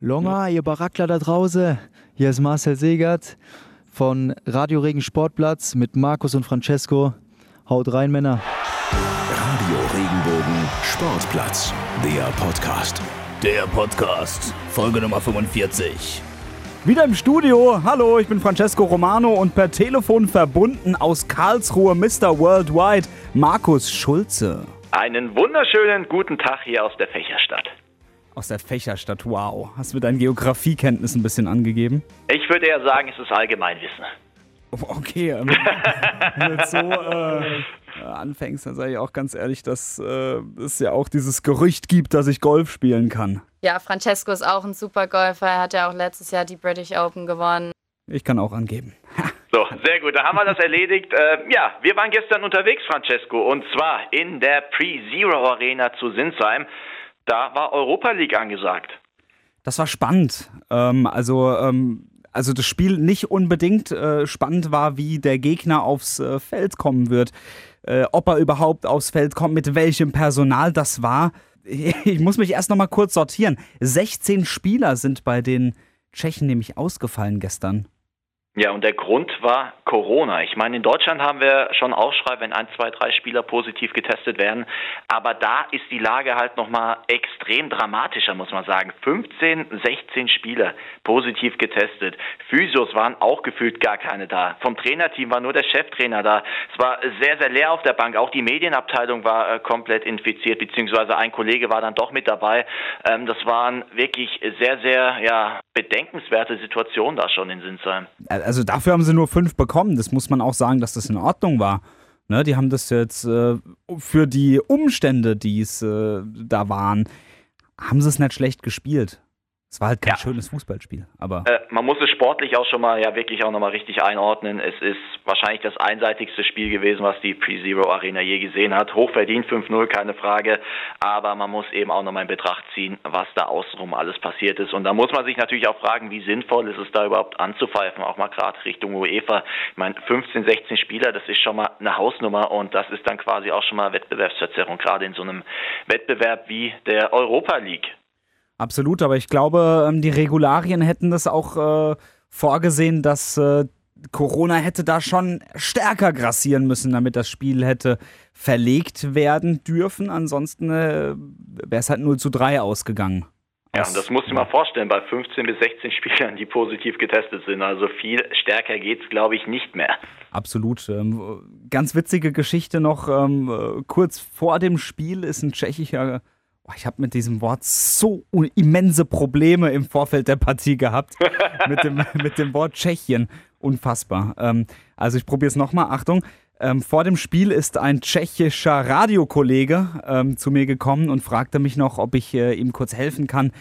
Longa, ihr Barackler da draußen. Hier ist Marcel Segert von Radio Regen Sportplatz mit Markus und Francesco. Haut rein, Männer. Radio Regenbogen Sportplatz, der Podcast. Der Podcast, Folge Nummer 45. Wieder im Studio. Hallo, ich bin Francesco Romano und per Telefon verbunden aus Karlsruhe Mr. Worldwide, Markus Schulze. Einen wunderschönen guten Tag hier aus der Fächerstadt. Aus der Fächerstadt, wow. Hast du mit deinen Geografiekenntnis ein bisschen angegeben? Ich würde ja sagen, es ist Allgemeinwissen. Okay, ähm, wenn du jetzt so äh, anfängst, dann sage ich auch ganz ehrlich, dass äh, es ja auch dieses Gerücht gibt, dass ich Golf spielen kann. Ja, Francesco ist auch ein super Golfer. Er hat ja auch letztes Jahr die British Open gewonnen. Ich kann auch angeben. So, sehr gut, da haben wir das erledigt. Äh, ja, wir waren gestern unterwegs, Francesco, und zwar in der Pre-Zero Arena zu Sinsheim. Da war Europa League angesagt. Das war spannend. Ähm, also, ähm, also das Spiel nicht unbedingt äh, spannend war, wie der Gegner aufs äh, Feld kommen wird. Äh, ob er überhaupt aufs Feld kommt, mit welchem Personal das war. Ich muss mich erst noch mal kurz sortieren. 16 Spieler sind bei den Tschechen nämlich ausgefallen gestern. Ja, und der Grund war Corona. Ich meine, in Deutschland haben wir schon Aufschrei, wenn ein, zwei, drei Spieler positiv getestet werden. Aber da ist die Lage halt nochmal extrem dramatischer, muss man sagen. 15, 16 Spieler positiv getestet. Physios waren auch gefühlt gar keine da. Vom Trainerteam war nur der Cheftrainer da. Es war sehr, sehr leer auf der Bank. Auch die Medienabteilung war äh, komplett infiziert, beziehungsweise ein Kollege war dann doch mit dabei. Ähm, das waren wirklich sehr, sehr, ja, bedenkenswerte Situationen da schon in Sinsheim also dafür haben sie nur fünf bekommen. Das muss man auch sagen, dass das in Ordnung war. Ne, die haben das jetzt äh, für die Umstände, die es äh, da waren, haben sie es nicht schlecht gespielt. Es war halt kein ja. schönes Fußballspiel, aber. Äh, man muss es sportlich auch schon mal ja wirklich auch nochmal richtig einordnen. Es ist wahrscheinlich das einseitigste Spiel gewesen, was die Pre-Zero Arena je gesehen hat. Hochverdient 5-0, keine Frage. Aber man muss eben auch nochmal in Betracht ziehen, was da außenrum alles passiert ist. Und da muss man sich natürlich auch fragen, wie sinnvoll ist es da überhaupt anzupfeifen, auch mal gerade Richtung UEFA. Ich meine, 15, 16 Spieler, das ist schon mal eine Hausnummer und das ist dann quasi auch schon mal Wettbewerbsverzerrung, gerade in so einem Wettbewerb wie der Europa League. Absolut, aber ich glaube, ähm, die Regularien hätten das auch äh, vorgesehen, dass äh, Corona hätte da schon stärker grassieren müssen, damit das Spiel hätte verlegt werden dürfen. Ansonsten äh, wäre es halt 0 zu 3 ausgegangen. Ja, und das musst du dir mal vorstellen, bei 15 bis 16 Spielern, die positiv getestet sind. Also viel stärker geht es, glaube ich, nicht mehr. Absolut. Ähm, ganz witzige Geschichte noch. Ähm, äh, kurz vor dem Spiel ist ein tschechischer ich habe mit diesem Wort so immense Probleme im Vorfeld der Partie gehabt. mit, dem, mit dem Wort Tschechien. Unfassbar. Ähm, also ich probiere es nochmal. Achtung. Ähm, vor dem Spiel ist ein tschechischer Radiokollege ähm, zu mir gekommen und fragte mich noch, ob ich äh, ihm kurz helfen kann.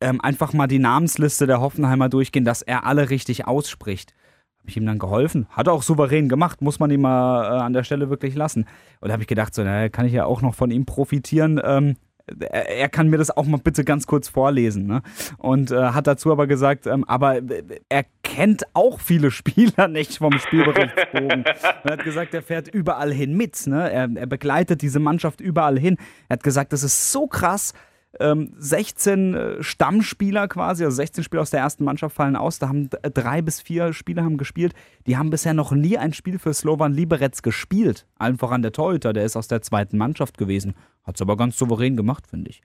Ähm, einfach mal die Namensliste der Hoffenheimer durchgehen, dass er alle richtig ausspricht. Habe ich ihm dann geholfen. Hat er auch souverän gemacht, muss man ihm mal äh, an der Stelle wirklich lassen. Und da habe ich gedacht, so, na, kann ich ja auch noch von ihm profitieren. Ähm, er kann mir das auch mal bitte ganz kurz vorlesen. Ne? Und äh, hat dazu aber gesagt, ähm, aber er kennt auch viele Spieler nicht vom Spielberichtsbogen. er hat gesagt, er fährt überall hin mit. Ne? Er, er begleitet diese Mannschaft überall hin. Er hat gesagt, das ist so krass, ähm, 16 äh, Stammspieler quasi, also 16 Spieler aus der ersten Mannschaft fallen aus. Da haben drei bis vier Spieler haben gespielt. Die haben bisher noch nie ein Spiel für Slovan Liberec gespielt. Allen voran der Torhüter, der ist aus der zweiten Mannschaft gewesen. Hat es aber ganz souverän gemacht, finde ich.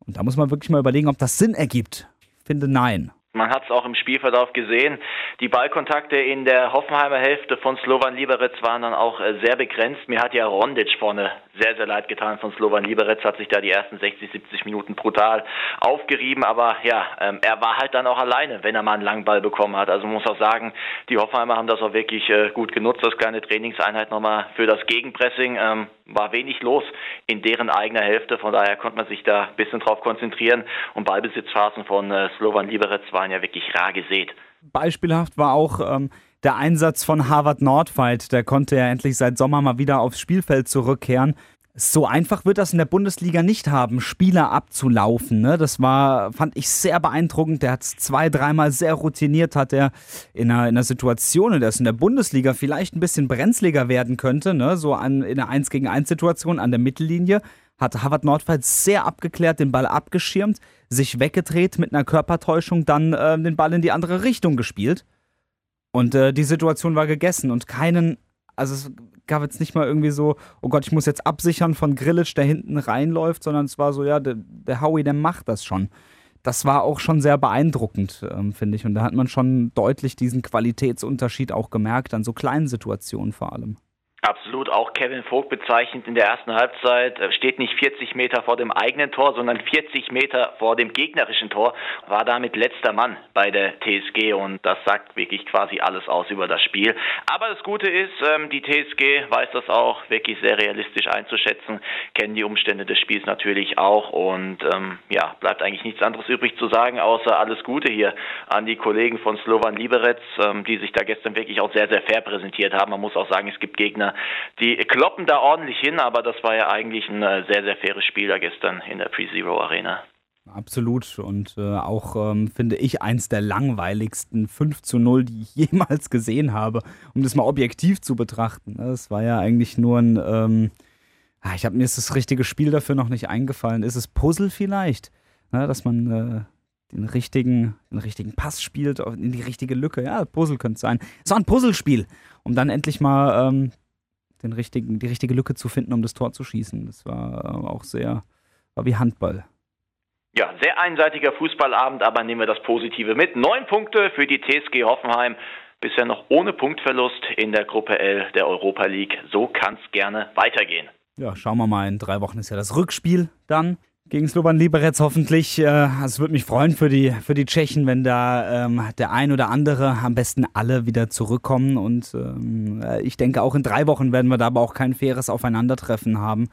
Und da muss man wirklich mal überlegen, ob das Sinn ergibt. Ich finde nein. Man hat es auch im Spielverlauf gesehen. Die Ballkontakte in der Hoffenheimer Hälfte von Slovan Liberec waren dann auch äh, sehr begrenzt. Mir hat ja Rondic vorne sehr, sehr leid getan von Slovan Liberec, hat sich da die ersten 60, 70 Minuten brutal aufgerieben. Aber ja, ähm, er war halt dann auch alleine, wenn er mal einen langen Ball bekommen hat. Also man muss auch sagen, die Hoffenheimer haben das auch wirklich äh, gut genutzt, das kleine Trainingseinheit nochmal für das Gegenpressing. Ähm, war wenig los in deren eigener Hälfte. Von daher konnte man sich da ein bisschen drauf konzentrieren. Und Ballbesitzphasen von äh, Slovan Liberec waren ja wirklich rar gesät. Beispielhaft war auch ähm, der Einsatz von Harvard Nordfight. Der konnte ja endlich seit Sommer mal wieder aufs Spielfeld zurückkehren. So einfach wird das in der Bundesliga nicht haben, Spieler abzulaufen. Ne? Das war, fand ich sehr beeindruckend. Der hat es zwei, dreimal sehr routiniert, hat er in einer, in einer Situation, in der es in der Bundesliga vielleicht ein bisschen brenzliger werden könnte, ne? so an, in einer 1 gegen 1 Situation an der Mittellinie, hat Harvard Nordfeld sehr abgeklärt, den Ball abgeschirmt, sich weggedreht mit einer Körpertäuschung, dann äh, den Ball in die andere Richtung gespielt. Und äh, die Situation war gegessen und keinen, also es gab jetzt nicht mal irgendwie so, oh Gott, ich muss jetzt absichern von Grillitsch, der hinten reinläuft, sondern es war so, ja, der, der Howie, der macht das schon. Das war auch schon sehr beeindruckend, ähm, finde ich. Und da hat man schon deutlich diesen Qualitätsunterschied auch gemerkt, an so kleinen Situationen vor allem. Absolut, auch Kevin Vogt bezeichnet in der ersten Halbzeit, äh, steht nicht 40 Meter vor dem eigenen Tor, sondern 40 Meter vor dem gegnerischen Tor, war damit letzter Mann bei der TSG und das sagt wirklich quasi alles aus über das Spiel. Aber das Gute ist, ähm, die TSG weiß das auch wirklich sehr realistisch einzuschätzen, kennen die Umstände des Spiels natürlich auch und ähm, ja, bleibt eigentlich nichts anderes übrig zu sagen, außer alles Gute hier an die Kollegen von Slovan Liberec, ähm, die sich da gestern wirklich auch sehr, sehr fair präsentiert haben. Man muss auch sagen, es gibt Gegner, die kloppen da ordentlich hin, aber das war ja eigentlich ein äh, sehr, sehr faires Spiel da gestern in der Pre-Zero Arena. Absolut und äh, auch ähm, finde ich eins der langweiligsten 5 zu 0, die ich jemals gesehen habe, um das mal objektiv zu betrachten. Das war ja eigentlich nur ein, ähm, ah, ich habe mir das richtige Spiel dafür noch nicht eingefallen. Ist es Puzzle vielleicht, ne, dass man äh, den richtigen, den richtigen Pass spielt in die richtige Lücke? Ja, Puzzle könnte es sein. Es war ein Puzzlespiel, um dann endlich mal ähm, den richtigen, die richtige Lücke zu finden, um das Tor zu schießen. Das war äh, auch sehr, war wie Handball. Ja, sehr einseitiger Fußballabend, aber nehmen wir das Positive mit. Neun Punkte für die TSG Hoffenheim. Bisher noch ohne Punktverlust in der Gruppe L der Europa League. So kann es gerne weitergehen. Ja, schauen wir mal. In drei Wochen ist ja das Rückspiel dann gegen Slovan Liberec hoffentlich. Äh, es würde mich freuen für die, für die Tschechen, wenn da ähm, der ein oder andere, am besten alle wieder zurückkommen. Und ähm, äh, ich denke, auch in drei Wochen werden wir da aber auch kein faires Aufeinandertreffen haben.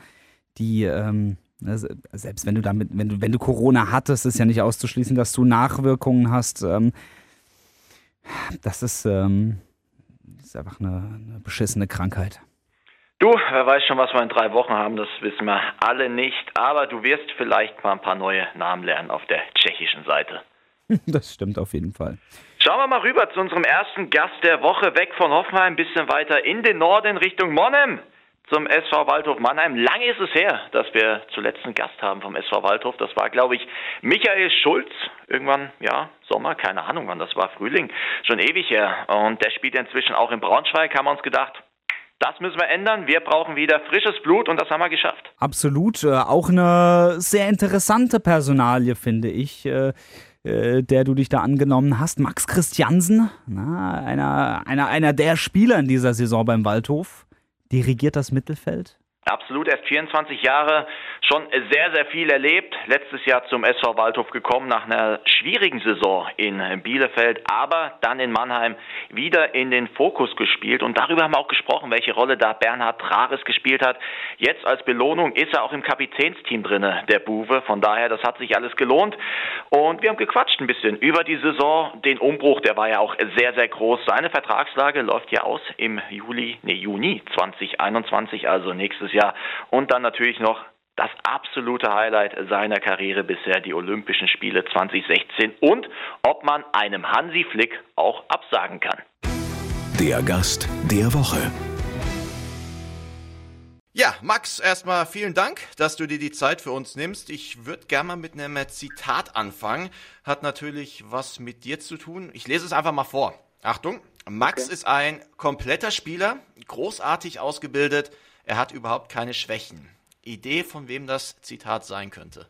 Die, ähm, also, selbst wenn du damit, wenn du, wenn du Corona hattest, ist ja nicht auszuschließen, dass du Nachwirkungen hast. Ähm, das ist, ähm, ist einfach eine, eine beschissene Krankheit. Du, wer weiß schon, was wir in drei Wochen haben, das wissen wir alle nicht. Aber du wirst vielleicht mal ein paar neue Namen lernen auf der tschechischen Seite. Das stimmt auf jeden Fall. Schauen wir mal rüber zu unserem ersten Gast der Woche, weg von Hoffenheim, ein bisschen weiter in den Norden Richtung Monnem zum SV Waldhof Mannheim. Lange ist es her, dass wir zuletzt einen Gast haben vom SV Waldhof. Das war, glaube ich, Michael Schulz. Irgendwann, ja, Sommer, keine Ahnung wann das war, Frühling, schon ewig her. Und der spielt inzwischen auch in Braunschweig, haben wir uns gedacht, das müssen wir ändern. Wir brauchen wieder frisches Blut und das haben wir geschafft. Absolut. Äh, auch eine sehr interessante Personalie, finde ich, äh, äh, der du dich da angenommen hast. Max Christiansen, einer, einer, einer der Spieler in dieser Saison beim Waldhof, dirigiert das Mittelfeld. Absolut, erst 24 Jahre, schon sehr, sehr viel erlebt. Letztes Jahr zum SV Waldhof gekommen nach einer schwierigen Saison in Bielefeld, aber dann in Mannheim wieder in den Fokus gespielt. Und darüber haben wir auch gesprochen, welche Rolle da Bernhard Trares gespielt hat. Jetzt als Belohnung ist er auch im Kapitänsteam drinne, der Buwe. Von daher, das hat sich alles gelohnt. Und wir haben gequatscht ein bisschen über die Saison, den Umbruch, der war ja auch sehr, sehr groß. Seine Vertragslage läuft ja aus im Juli, nee, Juni 2021, also nächstes Jahr. Jahr. Und dann natürlich noch das absolute Highlight seiner Karriere bisher, die Olympischen Spiele 2016 und ob man einem Hansi Flick auch absagen kann. Der Gast der Woche. Ja, Max, erstmal vielen Dank, dass du dir die Zeit für uns nimmst. Ich würde gerne mal mit einem Zitat anfangen. Hat natürlich was mit dir zu tun. Ich lese es einfach mal vor. Achtung, Max okay. ist ein kompletter Spieler, großartig ausgebildet, er hat überhaupt keine Schwächen. Idee, von wem das Zitat sein könnte?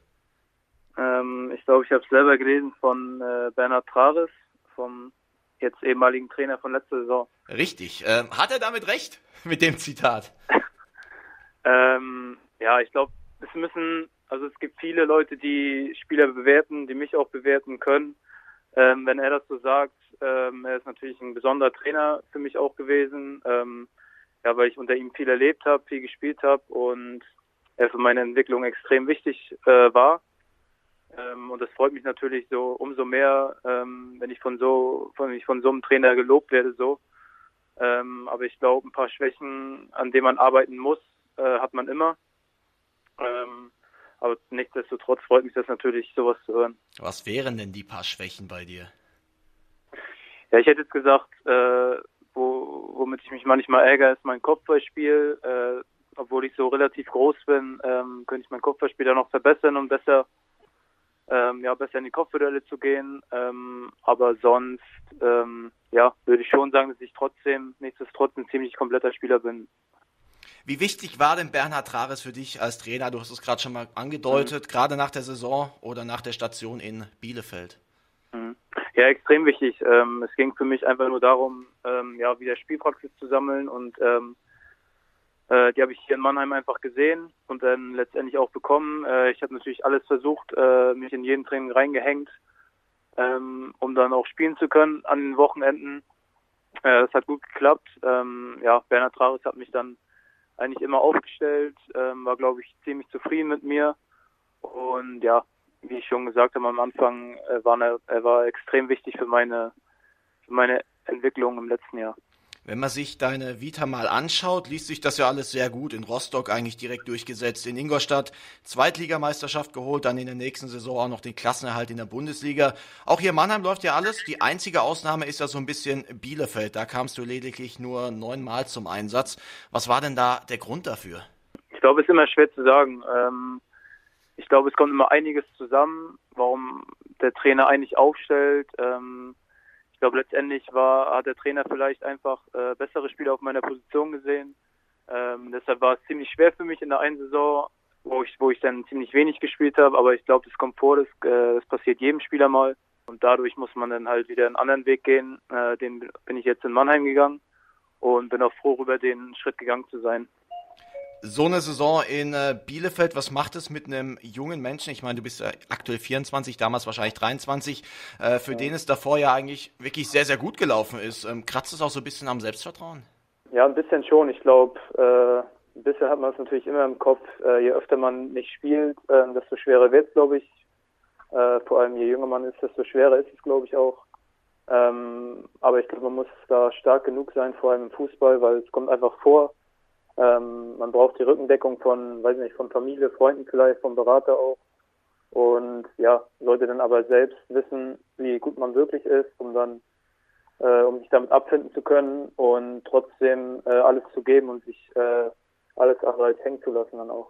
Ähm, ich glaube, ich habe es selber gelesen von äh, Bernhard Trares, vom jetzt ehemaligen Trainer von letzter Saison. Richtig. Ähm, hat er damit recht mit dem Zitat? ähm, ja, ich glaube, es müssen, also es gibt viele Leute, die Spieler bewerten, die mich auch bewerten können. Ähm, wenn er das so sagt, ähm, er ist natürlich ein besonderer Trainer für mich auch gewesen. Ja, weil ich unter ihm viel erlebt habe, viel gespielt habe und er für meine Entwicklung extrem wichtig äh, war. Ähm, und das freut mich natürlich so umso mehr, ähm, wenn ich von so, wenn ich von so einem Trainer gelobt werde, so. Ähm, aber ich glaube, ein paar Schwächen, an denen man arbeiten muss, äh, hat man immer. Ähm, aber nichtsdestotrotz freut mich das natürlich, sowas zu hören. Was wären denn die paar Schwächen bei dir? Ja, ich hätte jetzt gesagt, äh, wo, womit ich mich manchmal ärgere, ist mein Kopfballspiel. Äh, obwohl ich so relativ groß bin, ähm, könnte ich mein Kopfballspiel da noch verbessern und besser, ähm, ja, besser in die Kopfbälle zu gehen. Ähm, aber sonst, ähm, ja, würde ich schon sagen, dass ich trotzdem, nichtsdestotrotz ein ziemlich kompletter Spieler bin. Wie wichtig war denn Bernhard Trares für dich als Trainer? Du hast es gerade schon mal angedeutet, mhm. gerade nach der Saison oder nach der Station in Bielefeld. Mhm. Ja, extrem wichtig. Ähm, es ging für mich einfach nur darum, ähm, ja, wieder Spielpraxis zu sammeln und ähm, äh, die habe ich hier in Mannheim einfach gesehen und dann letztendlich auch bekommen. Äh, ich habe natürlich alles versucht, äh, mich in jeden Training reingehängt, ähm, um dann auch spielen zu können an den Wochenenden. Äh, das hat gut geklappt. Ähm, ja, Bernhard Travis hat mich dann eigentlich immer aufgestellt, ähm, war glaube ich ziemlich zufrieden mit mir und ja, wie ich schon gesagt habe am Anfang, äh, war er, er war extrem wichtig für meine für meine Entwicklung im letzten Jahr. Wenn man sich deine Vita mal anschaut, liest sich das ja alles sehr gut. In Rostock eigentlich direkt durchgesetzt, in Ingolstadt Zweitligameisterschaft geholt, dann in der nächsten Saison auch noch den Klassenerhalt in der Bundesliga. Auch hier in Mannheim läuft ja alles. Die einzige Ausnahme ist ja so ein bisschen Bielefeld. Da kamst du lediglich nur neunmal zum Einsatz. Was war denn da der Grund dafür? Ich glaube, es ist immer schwer zu sagen. Ähm, ich glaube, es kommt immer einiges zusammen, warum der Trainer eigentlich aufstellt. Ähm, ich glaube, letztendlich war, hat der Trainer vielleicht einfach äh, bessere Spieler auf meiner Position gesehen. Ähm, deshalb war es ziemlich schwer für mich in der einen Saison, wo ich, wo ich dann ziemlich wenig gespielt habe. Aber ich glaube, das kommt vor, das, äh, das passiert jedem Spieler mal. Und dadurch muss man dann halt wieder einen anderen Weg gehen. Äh, den bin ich jetzt in Mannheim gegangen und bin auch froh, über den Schritt gegangen zu sein so eine Saison in äh, Bielefeld, was macht es mit einem jungen Menschen? Ich meine, du bist ja aktuell 24, damals wahrscheinlich 23, äh, für ja. den es davor ja eigentlich wirklich sehr, sehr gut gelaufen ist. Ähm, kratzt es auch so ein bisschen am Selbstvertrauen? Ja, ein bisschen schon. Ich glaube, äh, ein bisschen hat man es natürlich immer im Kopf. Äh, je öfter man nicht spielt, äh, desto schwerer wird es, glaube ich. Äh, vor allem je jünger man ist, desto schwerer ist es, glaube ich, auch. Ähm, aber ich glaube, man muss da stark genug sein, vor allem im Fußball, weil es kommt einfach vor, ähm, man braucht die Rückendeckung von, weiß nicht, von Familie, Freunden vielleicht, vom Berater auch. Und ja, sollte dann aber selbst wissen, wie gut man wirklich ist, um dann, äh, um sich damit abfinden zu können und trotzdem äh, alles zu geben und sich äh, alles andere hängen zu lassen dann auch.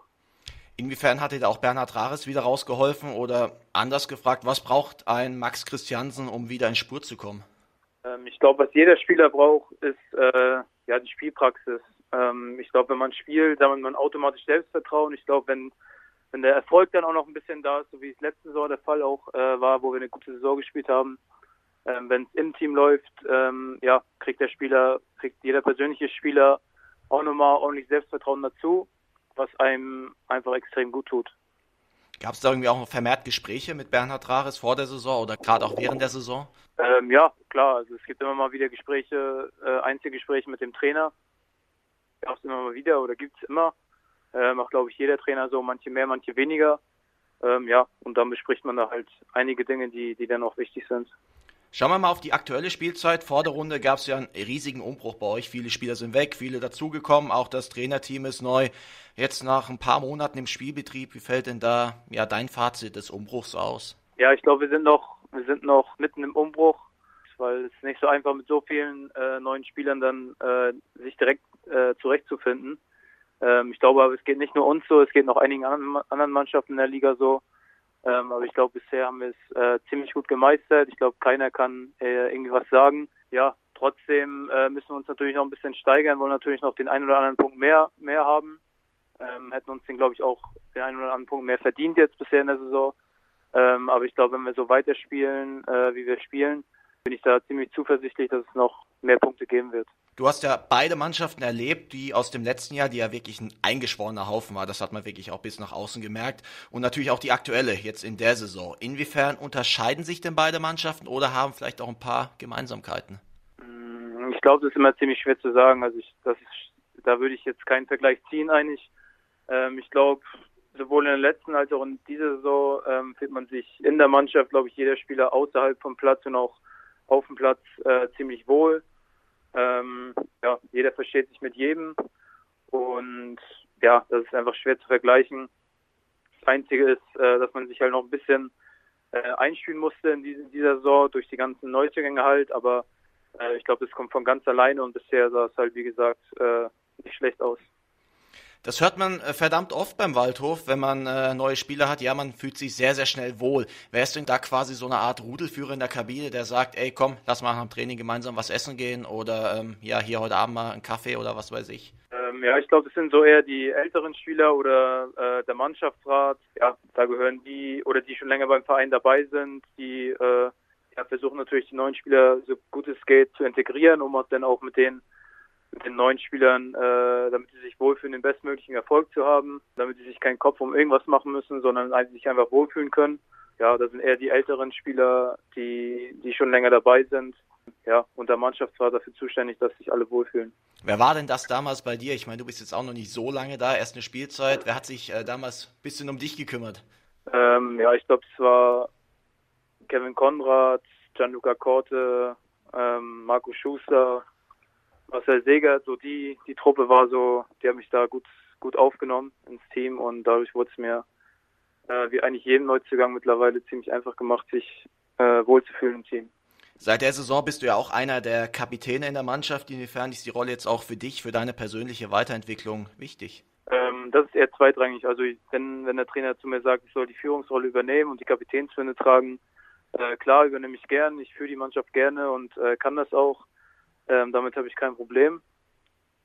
Inwiefern hat dir da auch Bernhard Rares wieder rausgeholfen oder anders gefragt, was braucht ein Max Christiansen, um wieder in Spur zu kommen? Ähm, ich glaube, was jeder Spieler braucht, ist äh, ja die Spielpraxis. Ähm, ich glaube, wenn man spielt, dann hat man automatisch Selbstvertrauen. Ich glaube, wenn, wenn der Erfolg dann auch noch ein bisschen da ist, so wie es letzte Saison der Fall auch äh, war, wo wir eine gute Saison gespielt haben, ähm, wenn es im Team läuft, ähm, ja, kriegt der Spieler, kriegt jeder persönliche Spieler auch nochmal ordentlich Selbstvertrauen dazu, was einem einfach extrem gut tut. Gab es da irgendwie auch vermehrt Gespräche mit Bernhard Rares vor der Saison oder gerade auch während der Saison? Ähm, ja, klar. Also es gibt immer mal wieder Gespräche, äh, Einzelgespräche mit dem Trainer gab es immer mal wieder oder gibt es immer. Äh, macht, glaube ich, jeder Trainer so, manche mehr, manche weniger. Ähm, ja, und dann bespricht man da halt einige Dinge, die, die dann auch wichtig sind. Schauen wir mal auf die aktuelle Spielzeit. Vor der Runde gab es ja einen riesigen Umbruch bei euch. Viele Spieler sind weg, viele dazugekommen, auch das Trainerteam ist neu. Jetzt nach ein paar Monaten im Spielbetrieb, wie fällt denn da ja dein Fazit des Umbruchs aus? Ja, ich glaube, wir sind noch, wir sind noch mitten im Umbruch, weil es nicht so einfach mit so vielen äh, neuen Spielern dann äh, sich direkt äh, zurechtzufinden. Ähm, ich glaube aber, es geht nicht nur uns so, es geht noch einigen anderen Mannschaften in der Liga so. Ähm, aber ich glaube, bisher haben wir es äh, ziemlich gut gemeistert. Ich glaube, keiner kann äh, irgendwie was sagen. Ja, trotzdem äh, müssen wir uns natürlich noch ein bisschen steigern, wollen natürlich noch den einen oder anderen Punkt mehr, mehr haben. Ähm, hätten uns den, glaube ich, auch den einen oder anderen Punkt mehr verdient jetzt bisher in der Saison. Ähm, aber ich glaube, wenn wir so weiterspielen, äh, wie wir spielen, bin ich da ziemlich zuversichtlich, dass es noch mehr Punkte geben wird. Du hast ja beide Mannschaften erlebt, die aus dem letzten Jahr, die ja wirklich ein eingeschworener Haufen war. Das hat man wirklich auch bis nach außen gemerkt. Und natürlich auch die aktuelle, jetzt in der Saison. Inwiefern unterscheiden sich denn beide Mannschaften oder haben vielleicht auch ein paar Gemeinsamkeiten? Mm, ich glaube, das ist immer ziemlich schwer zu sagen. Also ich, das ist, da würde ich jetzt keinen Vergleich ziehen eigentlich. Ähm, ich glaube, sowohl in der letzten als auch in dieser Saison ähm, fühlt man sich in der Mannschaft, glaube ich, jeder Spieler außerhalb vom Platz und auch auf dem Platz äh, ziemlich wohl. Ähm, ja, jeder versteht sich mit jedem und ja, das ist einfach schwer zu vergleichen. Einzige ist, äh, dass man sich halt noch ein bisschen äh, einspielen musste in, diese, dieser Saison durch die ganzen Neuzugänge halt, aber äh, ich glaube, es kommt von ganz alleine und bisher sah es halt, wie gesagt, äh, nicht schlecht aus. Das hört man äh, verdammt oft beim Waldhof, wenn man äh, neue Spieler hat. Ja, man fühlt sich sehr, sehr schnell wohl. Wärst du denn da quasi so eine Art Rudelführer in der Kabine, der sagt, ey, komm, lass mal dem Training gemeinsam was essen gehen oder ähm, ja, hier heute Abend mal einen Kaffee oder was weiß ich? Ähm, ja, ich glaube, es sind so eher die älteren Spieler oder äh, der Mannschaftsrat. Ja, da gehören die oder die schon länger beim Verein dabei sind, die äh, ja, versuchen natürlich die neuen Spieler so gut es geht zu integrieren, um dann auch mit denen mit den neuen Spielern, äh, damit sie sich wohlfühlen, den bestmöglichen Erfolg zu haben, damit sie sich keinen Kopf um irgendwas machen müssen, sondern sich einfach wohlfühlen können. Ja, das sind eher die älteren Spieler, die, die schon länger dabei sind. Ja, und der Mannschaftsrat dafür zuständig, dass sich alle wohlfühlen. Wer war denn das damals bei dir? Ich meine, du bist jetzt auch noch nicht so lange da, erst eine Spielzeit. Wer hat sich äh, damals ein bisschen um dich gekümmert? Ähm, ja, ich glaube, es war Kevin Konrad, Gianluca Korte, ähm, Marco Schuster, Marcel Seger, so die, die Truppe war so, die haben mich da gut, gut aufgenommen ins Team und dadurch wurde es mir äh, wie eigentlich jedem Neuzugang mittlerweile ziemlich einfach gemacht, sich äh, wohlzufühlen im Team. Seit der Saison bist du ja auch einer der Kapitäne in der Mannschaft. Inwiefern ist die Rolle jetzt auch für dich, für deine persönliche Weiterentwicklung wichtig? Ähm, das ist eher zweitrangig. Also wenn, wenn der Trainer zu mir sagt, ich soll die Führungsrolle übernehmen und die Kapitänsbinde tragen, äh, klar übernehme ich gern. Ich führe die Mannschaft gerne und äh, kann das auch. Ähm, damit habe ich kein Problem.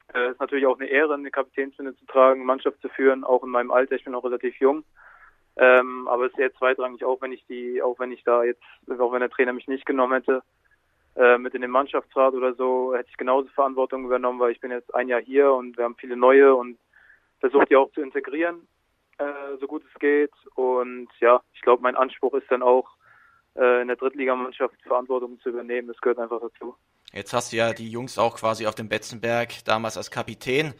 Es äh, ist natürlich auch eine Ehre, eine Kapitänsbinde zu tragen, Mannschaft zu führen, auch in meinem Alter. Ich bin auch relativ jung. Ähm, aber es ist eher zweitrangig, auch wenn ich die, auch wenn ich da jetzt, auch wenn der Trainer mich nicht genommen hätte, äh, mit in den Mannschaftsrat oder so, hätte ich genauso Verantwortung übernommen, weil ich bin jetzt ein Jahr hier und wir haben viele neue und versuche die auch zu integrieren, äh, so gut es geht. Und ja, ich glaube, mein Anspruch ist dann auch, äh, in der Drittligamannschaft Verantwortung zu übernehmen. Das gehört einfach dazu. Jetzt hast du ja die Jungs auch quasi auf dem Betzenberg damals als Kapitän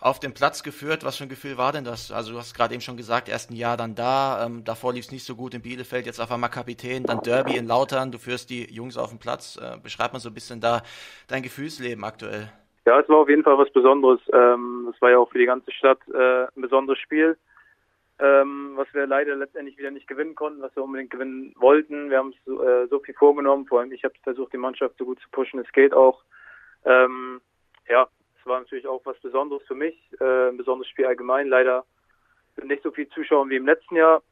auf den Platz geführt. Was für ein Gefühl war denn das? Also du hast gerade eben schon gesagt, erst ein Jahr dann da, ähm, davor lief es nicht so gut in Bielefeld, jetzt auf einmal Kapitän, dann Derby in Lautern, du führst die Jungs auf den Platz. Äh, beschreib mal so ein bisschen da dein Gefühlsleben aktuell. Ja, es war auf jeden Fall was Besonderes. Ähm, es war ja auch für die ganze Stadt äh, ein besonderes Spiel ähm, was wir leider letztendlich wieder nicht gewinnen konnten, was wir unbedingt gewinnen wollten. Wir haben so, äh, so viel vorgenommen, vor allem ich habe versucht, die Mannschaft so gut zu pushen, es geht auch. Ähm, ja, es war natürlich auch was Besonderes für mich, äh, ein besonderes Spiel allgemein. Leider sind nicht so viele Zuschauer wie im letzten Jahr,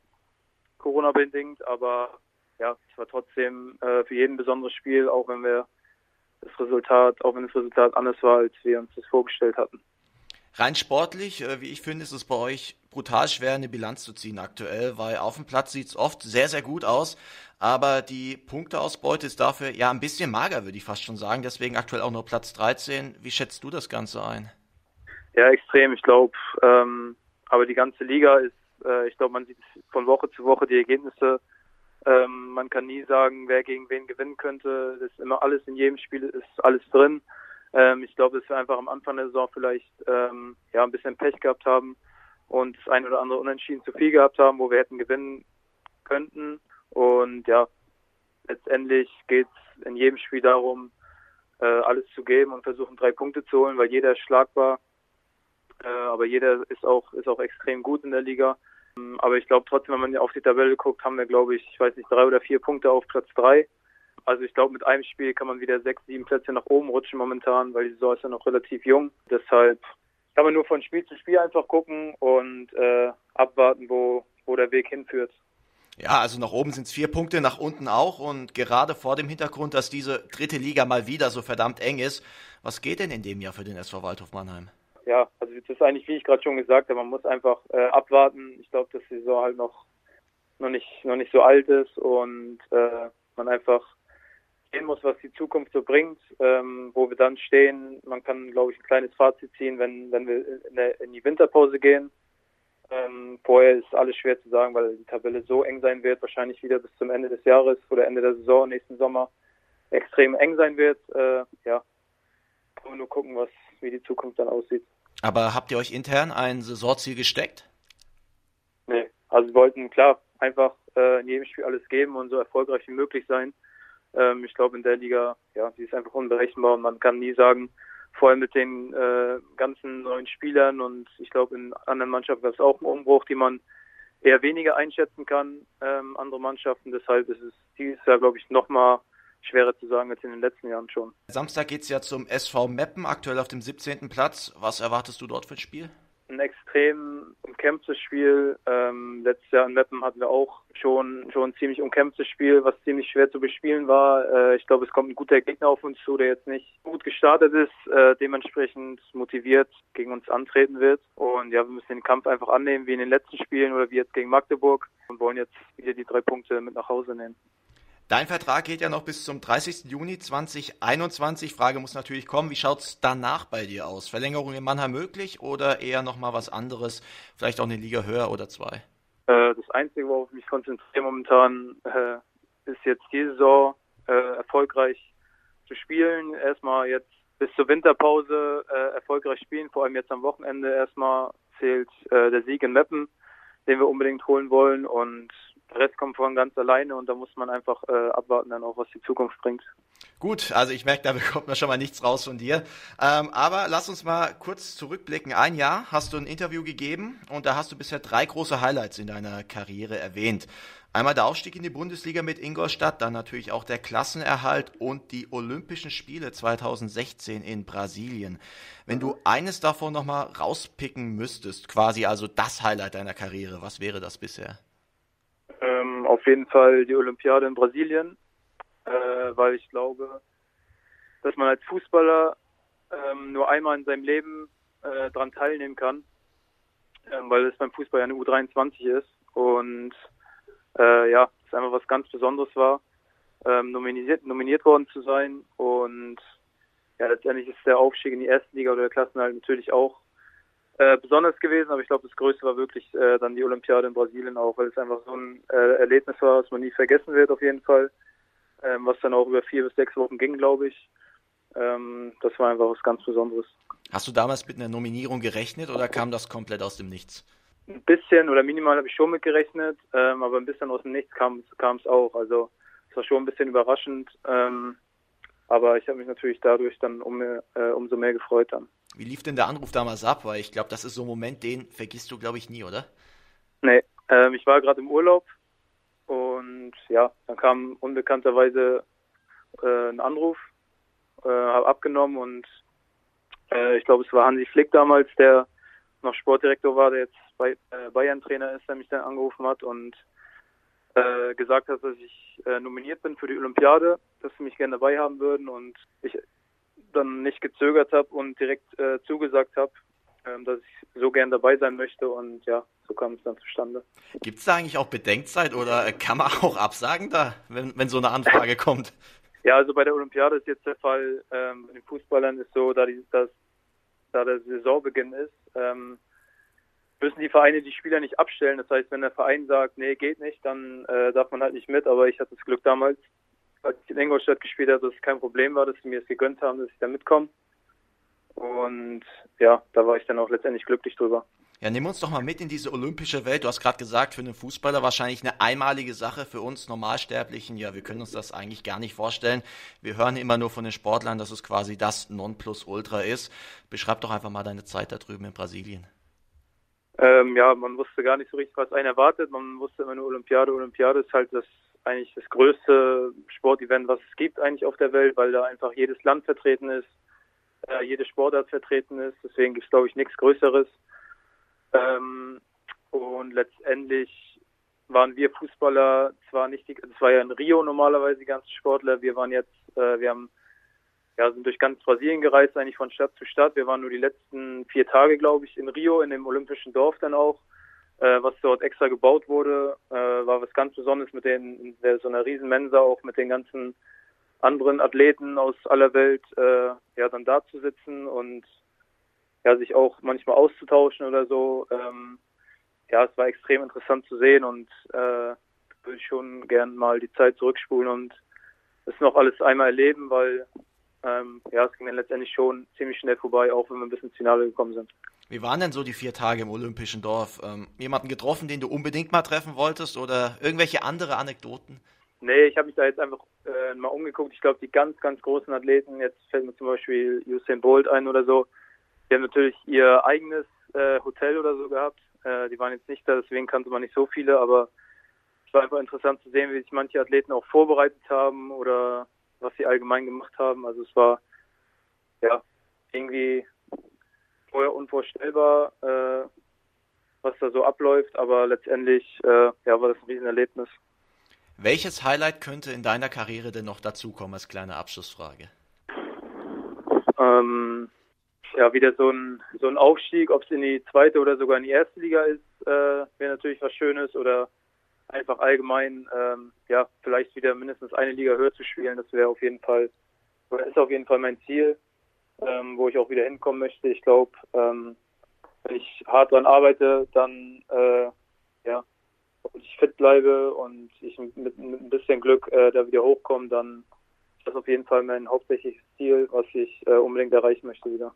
Corona-bedingt, aber ja, es war trotzdem äh, für jeden ein besonderes Spiel, auch wenn wir das Resultat, auch wenn das Resultat anders war, als wir uns das vorgestellt hatten. Rein sportlich, äh, wie ich finde, ist es bei euch brutal schwer, eine Bilanz zu ziehen aktuell, weil auf dem Platz sieht es oft sehr, sehr gut aus, aber die Punkteausbeute ist dafür ja ein bisschen mager, würde ich fast schon sagen. Deswegen aktuell auch nur Platz 13. Wie schätzt du das Ganze ein? Ja, extrem. Ich glaube, ähm, aber die ganze Liga ist, äh, ich glaube, man sieht von Woche zu Woche die Ergebnisse. Ähm, man kann nie sagen, wer gegen wen gewinnen könnte. Das ist immer alles in jedem Spiel ist alles drin. Ähm, ich glaube, dass wir einfach am Anfang der Saison vielleicht ähm, ja ein bisschen Pech gehabt haben und das ein oder andere Unentschieden zu viel gehabt haben, wo wir hätten gewinnen könnten. Und ja, letztendlich geht es in jedem Spiel darum, äh, alles zu geben und versuchen drei Punkte zu holen, weil jeder schlagbar. Äh, aber jeder ist auch ist auch extrem gut in der Liga. Ähm, aber ich glaube trotzdem, wenn man auf die Tabelle guckt, haben wir glaube ich, ich weiß nicht, drei oder vier Punkte auf Platz drei. Also ich glaube, mit einem Spiel kann man wieder sechs, sieben Plätze nach oben rutschen momentan, weil die Saison ist ja noch relativ jung. Deshalb kann man nur von Spiel zu Spiel einfach gucken und äh, abwarten, wo, wo der Weg hinführt. Ja, also nach oben sind es vier Punkte, nach unten auch. Und gerade vor dem Hintergrund, dass diese dritte Liga mal wieder so verdammt eng ist, was geht denn in dem Jahr für den SV Waldhof Mannheim? Ja, also das ist eigentlich, wie ich gerade schon gesagt habe, man muss einfach äh, abwarten. Ich glaube, dass die Saison halt noch, noch, nicht, noch nicht so alt ist und äh, man einfach sehen muss, was die Zukunft so bringt, ähm, wo wir dann stehen. Man kann, glaube ich, ein kleines Fazit ziehen, wenn, wenn wir in, der, in die Winterpause gehen. Ähm, vorher ist alles schwer zu sagen, weil die Tabelle so eng sein wird, wahrscheinlich wieder bis zum Ende des Jahres oder Ende der Saison nächsten Sommer extrem eng sein wird. Äh, ja, man nur gucken, was, wie die Zukunft dann aussieht. Aber habt ihr euch intern ein Saisonziel gesteckt? Nee, also wir wollten klar einfach äh, in jedem Spiel alles geben und so erfolgreich wie möglich sein. Ähm, ich glaube, in der Liga, ja, die ist einfach unberechenbar und man kann nie sagen, vor allem mit den äh, ganzen neuen Spielern und ich glaube, in anderen Mannschaften ist es auch ein Umbruch, die man eher weniger einschätzen kann, ähm, andere Mannschaften. Deshalb ist es dieses Jahr, glaube ich, nochmal schwerer zu sagen als in den letzten Jahren schon. Samstag geht es ja zum SV Meppen, aktuell auf dem 17. Platz. Was erwartest du dort für ein Spiel? Ein extrem umkämpftes Spiel. Ähm, letztes Jahr in Meppen hatten wir auch schon, schon ein ziemlich umkämpftes Spiel, was ziemlich schwer zu bespielen war. Äh, ich glaube, es kommt ein guter Gegner auf uns zu, der jetzt nicht gut gestartet ist, äh, dementsprechend motiviert gegen uns antreten wird. Und ja, wir müssen den Kampf einfach annehmen, wie in den letzten Spielen oder wie jetzt gegen Magdeburg und wollen jetzt wieder die drei Punkte mit nach Hause nehmen. Dein Vertrag geht ja noch bis zum 30. Juni 2021. Frage muss natürlich kommen, wie schaut es danach bei dir aus? Verlängerung in Mannheim möglich oder eher nochmal was anderes, vielleicht auch eine Liga höher oder zwei? Äh, das Einzige, worauf ich mich konzentriere momentan, äh, ist jetzt die Saison äh, erfolgreich zu spielen. Erstmal jetzt bis zur Winterpause erfolgreich spielen, vor allem jetzt am Wochenende erstmal zählt äh, der Sieg in Meppen, den wir unbedingt holen wollen und der Rest kommt von ganz alleine und da muss man einfach äh, abwarten dann auch, was die Zukunft bringt. Gut, also ich merke, da bekommt man schon mal nichts raus von dir. Ähm, aber lass uns mal kurz zurückblicken. Ein Jahr hast du ein Interview gegeben und da hast du bisher drei große Highlights in deiner Karriere erwähnt. Einmal der Aufstieg in die Bundesliga mit Ingolstadt, dann natürlich auch der Klassenerhalt und die Olympischen Spiele 2016 in Brasilien. Wenn du eines davon nochmal rauspicken müsstest, quasi also das Highlight deiner Karriere, was wäre das bisher? Auf jeden Fall die Olympiade in Brasilien, äh, weil ich glaube, dass man als Fußballer ähm, nur einmal in seinem Leben äh, daran teilnehmen kann, ähm, weil es beim Fußball ja eine U23 ist und äh, ja, es einfach was ganz Besonderes war, ähm, nominiert, nominiert worden zu sein und ja, letztendlich ist der Aufstieg in die erste Liga oder der Klassenhalt natürlich auch äh, besonders gewesen, aber ich glaube, das Größte war wirklich äh, dann die Olympiade in Brasilien auch, weil es einfach so ein äh, Erlebnis war, das man nie vergessen wird auf jeden Fall, ähm, was dann auch über vier bis sechs Wochen ging, glaube ich. Ähm, das war einfach was ganz Besonderes. Hast du damals mit einer Nominierung gerechnet oder kam das komplett aus dem Nichts? Ein bisschen oder minimal habe ich schon mit gerechnet, ähm, aber ein bisschen aus dem Nichts kam es auch. Also es war schon ein bisschen überraschend, ähm, aber ich habe mich natürlich dadurch dann um, äh, umso mehr gefreut dann. Wie lief denn der Anruf damals ab? Weil ich glaube, das ist so ein Moment, den vergisst du, glaube ich, nie, oder? Nee, ähm, ich war gerade im Urlaub und ja, dann kam unbekannterweise äh, ein Anruf, äh, habe abgenommen und äh, ich glaube, es war Hansi Flick damals, der noch Sportdirektor war, der jetzt bei äh, Bayern-Trainer ist, der mich dann angerufen hat und äh, gesagt hat, dass ich äh, nominiert bin für die Olympiade, dass sie mich gerne dabei haben würden und ich dann nicht gezögert habe und direkt äh, zugesagt habe, ähm, dass ich so gern dabei sein möchte und ja, so kam es dann zustande. Gibt es da eigentlich auch Bedenkzeit oder kann man auch absagen da, wenn, wenn so eine Anfrage kommt? Ja, also bei der Olympiade ist jetzt der Fall, ähm, bei den Fußballern ist so, da, die, dass, da der Saisonbeginn ist, ähm, müssen die Vereine die Spieler nicht abstellen. Das heißt, wenn der Verein sagt, nee, geht nicht, dann äh, darf man halt nicht mit. Aber ich hatte das Glück damals, als ich in Ingolstadt gespielt habe, dass es kein Problem war, dass sie mir es gegönnt haben, dass ich da mitkomme. Und ja, da war ich dann auch letztendlich glücklich drüber. Ja, nimm uns doch mal mit in diese olympische Welt. Du hast gerade gesagt, für einen Fußballer wahrscheinlich eine einmalige Sache, für uns Normalsterblichen. Ja, wir können uns das eigentlich gar nicht vorstellen. Wir hören immer nur von den Sportlern, dass es quasi das Nonplusultra ist. Beschreib doch einfach mal deine Zeit da drüben in Brasilien. Ähm, ja, man wusste gar nicht so richtig, was einen erwartet. Man wusste immer nur Olympiade. Olympiade ist halt das eigentlich das größte Sportevent, was es gibt eigentlich auf der Welt, weil da einfach jedes Land vertreten ist, äh, jede Sportart vertreten ist. Deswegen gibt es, glaube ich, nichts Größeres. Ähm, und letztendlich waren wir Fußballer zwar nicht es war ja in Rio normalerweise die ganzen Sportler, wir waren jetzt, äh, wir haben ja, sind durch ganz Brasilien gereist, eigentlich von Stadt zu Stadt. Wir waren nur die letzten vier Tage, glaube ich, in Rio, in dem olympischen Dorf dann auch was dort extra gebaut wurde, äh, war was ganz Besonderes mit den, so einer riesen Mensa auch mit den ganzen anderen Athleten aus aller Welt, äh, ja, dann da zu sitzen und ja, sich auch manchmal auszutauschen oder so. Ähm, ja, es war extrem interessant zu sehen und äh, würde ich schon gern mal die Zeit zurückspulen und das noch alles einmal erleben, weil ähm, ja, es ging dann letztendlich schon ziemlich schnell vorbei, auch wenn wir ein bisschen ins Finale gekommen sind. Wie waren denn so die vier Tage im Olympischen Dorf? Ähm, jemanden getroffen, den du unbedingt mal treffen wolltest oder irgendwelche andere Anekdoten? Nee, ich habe mich da jetzt einfach äh, mal umgeguckt. Ich glaube, die ganz, ganz großen Athleten, jetzt fällt mir zum Beispiel Usain Bolt ein oder so, die haben natürlich ihr eigenes äh, Hotel oder so gehabt. Äh, die waren jetzt nicht da, deswegen kannte man nicht so viele, aber es war einfach interessant zu sehen, wie sich manche Athleten auch vorbereitet haben oder was sie allgemein gemacht haben. Also es war ja irgendwie vorher unvorstellbar, äh, was da so abläuft, aber letztendlich äh, ja, war das ein Riesenerlebnis. Welches Highlight könnte in deiner Karriere denn noch dazukommen als kleine Abschlussfrage? Ähm, ja, wieder so ein, so ein Aufstieg, ob es in die zweite oder sogar in die erste Liga ist, äh, wäre natürlich was Schönes oder einfach allgemein, ähm, ja, vielleicht wieder mindestens eine Liga höher zu spielen. Das wäre auf jeden Fall, oder ist auf jeden Fall mein Ziel, ähm, wo ich auch wieder hinkommen möchte. Ich glaube, ähm, wenn ich hart dran arbeite, dann, äh, ja, und ich fit bleibe und ich mit, mit ein bisschen Glück äh, da wieder hochkomme, dann ist das auf jeden Fall mein hauptsächliches Ziel, was ich äh, unbedingt erreichen möchte wieder.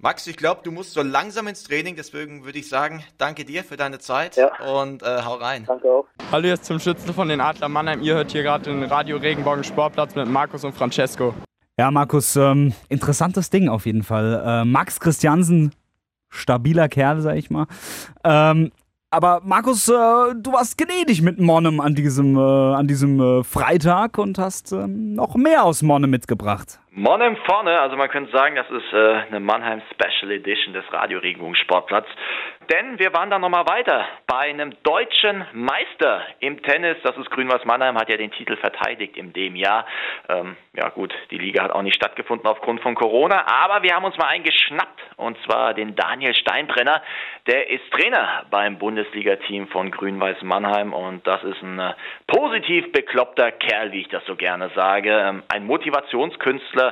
Max, ich glaube, du musst so langsam ins Training, deswegen würde ich sagen, danke dir für deine Zeit ja. und äh, hau rein. Danke auch. Hallo, jetzt zum Schützen von den Adler Mannheim. Ihr hört hier gerade den Radio Regenbogen Sportplatz mit Markus und Francesco. Ja, Markus, ähm, interessantes Ding auf jeden Fall. Äh, Max Christiansen, stabiler Kerl, sag ich mal. Ähm, aber Markus, äh, du warst gnädig mit Monnem an diesem, äh, an diesem äh, Freitag und hast ähm, noch mehr aus Monnem mitgebracht. Monnem vorne, also man könnte sagen, das ist äh, eine Mannheim Special Edition des Radio Regenbogen-Sportplatz. Denn wir waren dann nochmal weiter bei einem deutschen Meister im Tennis. Das ist Grün-Weiß Mannheim, hat ja den Titel verteidigt in dem Jahr. Ähm, ja gut, die Liga hat auch nicht stattgefunden aufgrund von Corona, aber wir haben uns mal einen geschnappt und zwar den Daniel Steinbrenner. Der ist Trainer beim Bundesliga-Team von Grün-Weiß Mannheim und das ist ein äh, positiv bekloppter Kerl, wie ich das so gerne sage. Ähm, ein Motivationskünstler,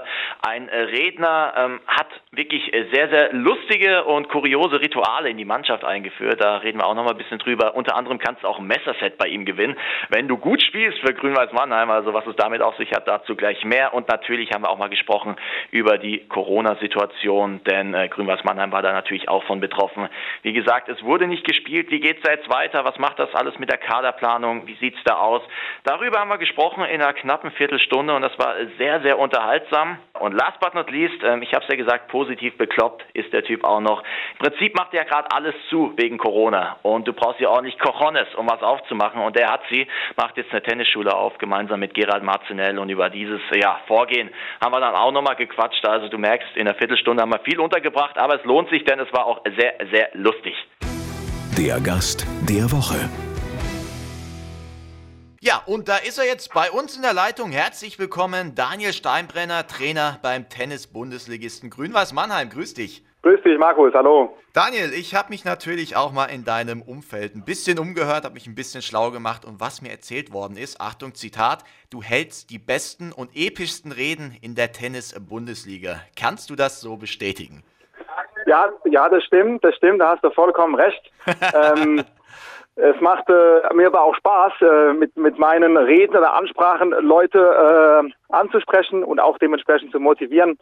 ein äh, Redner, ähm, hat wirklich äh, sehr, sehr lustige und kuriose Rituale in die Mannschaft eingeführt. Da reden wir auch noch mal ein bisschen drüber. Unter anderem kannst du auch ein Messerset bei ihm gewinnen, wenn du gut spielst für Grün-Weiß Mannheim. Also was es damit auf sich hat, dazu gleich mehr. Und natürlich haben wir auch mal gesprochen über die Corona-Situation, denn äh, Grün-Weiß Mannheim war da natürlich auch von betroffen. Wie gesagt, es wurde nicht gespielt. Wie geht es jetzt weiter? Was macht das alles mit der Kaderplanung? Wie sieht es da aus? Darüber haben wir gesprochen in einer knappen Viertelstunde und das war sehr, sehr unterhaltsam. Und last but not least, ähm, ich habe es ja gesagt, positiv bekloppt ist der Typ auch noch. Im Prinzip macht er gerade alles zu wegen Corona und du brauchst ja ordentlich Cojones, um was aufzumachen und der hat sie, macht jetzt eine Tennisschule auf, gemeinsam mit Gerald Marzinell und über dieses ja, Vorgehen haben wir dann auch nochmal gequatscht. Also du merkst, in einer Viertelstunde haben wir viel untergebracht, aber es lohnt sich, denn es war auch sehr, sehr lustig. Der Gast der Woche. Ja, und da ist er jetzt bei uns in der Leitung. Herzlich willkommen, Daniel Steinbrenner, Trainer beim Tennis-Bundesligisten Grün-Weiß Mannheim. Grüß dich. Grüß dich, Markus, hallo. Daniel, ich habe mich natürlich auch mal in deinem Umfeld ein bisschen umgehört, habe mich ein bisschen schlau gemacht und was mir erzählt worden ist, Achtung, Zitat, du hältst die besten und epischsten Reden in der Tennis-Bundesliga. Kannst du das so bestätigen? Ja, ja, das stimmt, das stimmt, da hast du vollkommen recht. ähm, es macht äh, mir aber auch Spaß, äh, mit, mit meinen Reden oder Ansprachen Leute äh, anzusprechen und auch dementsprechend zu motivieren.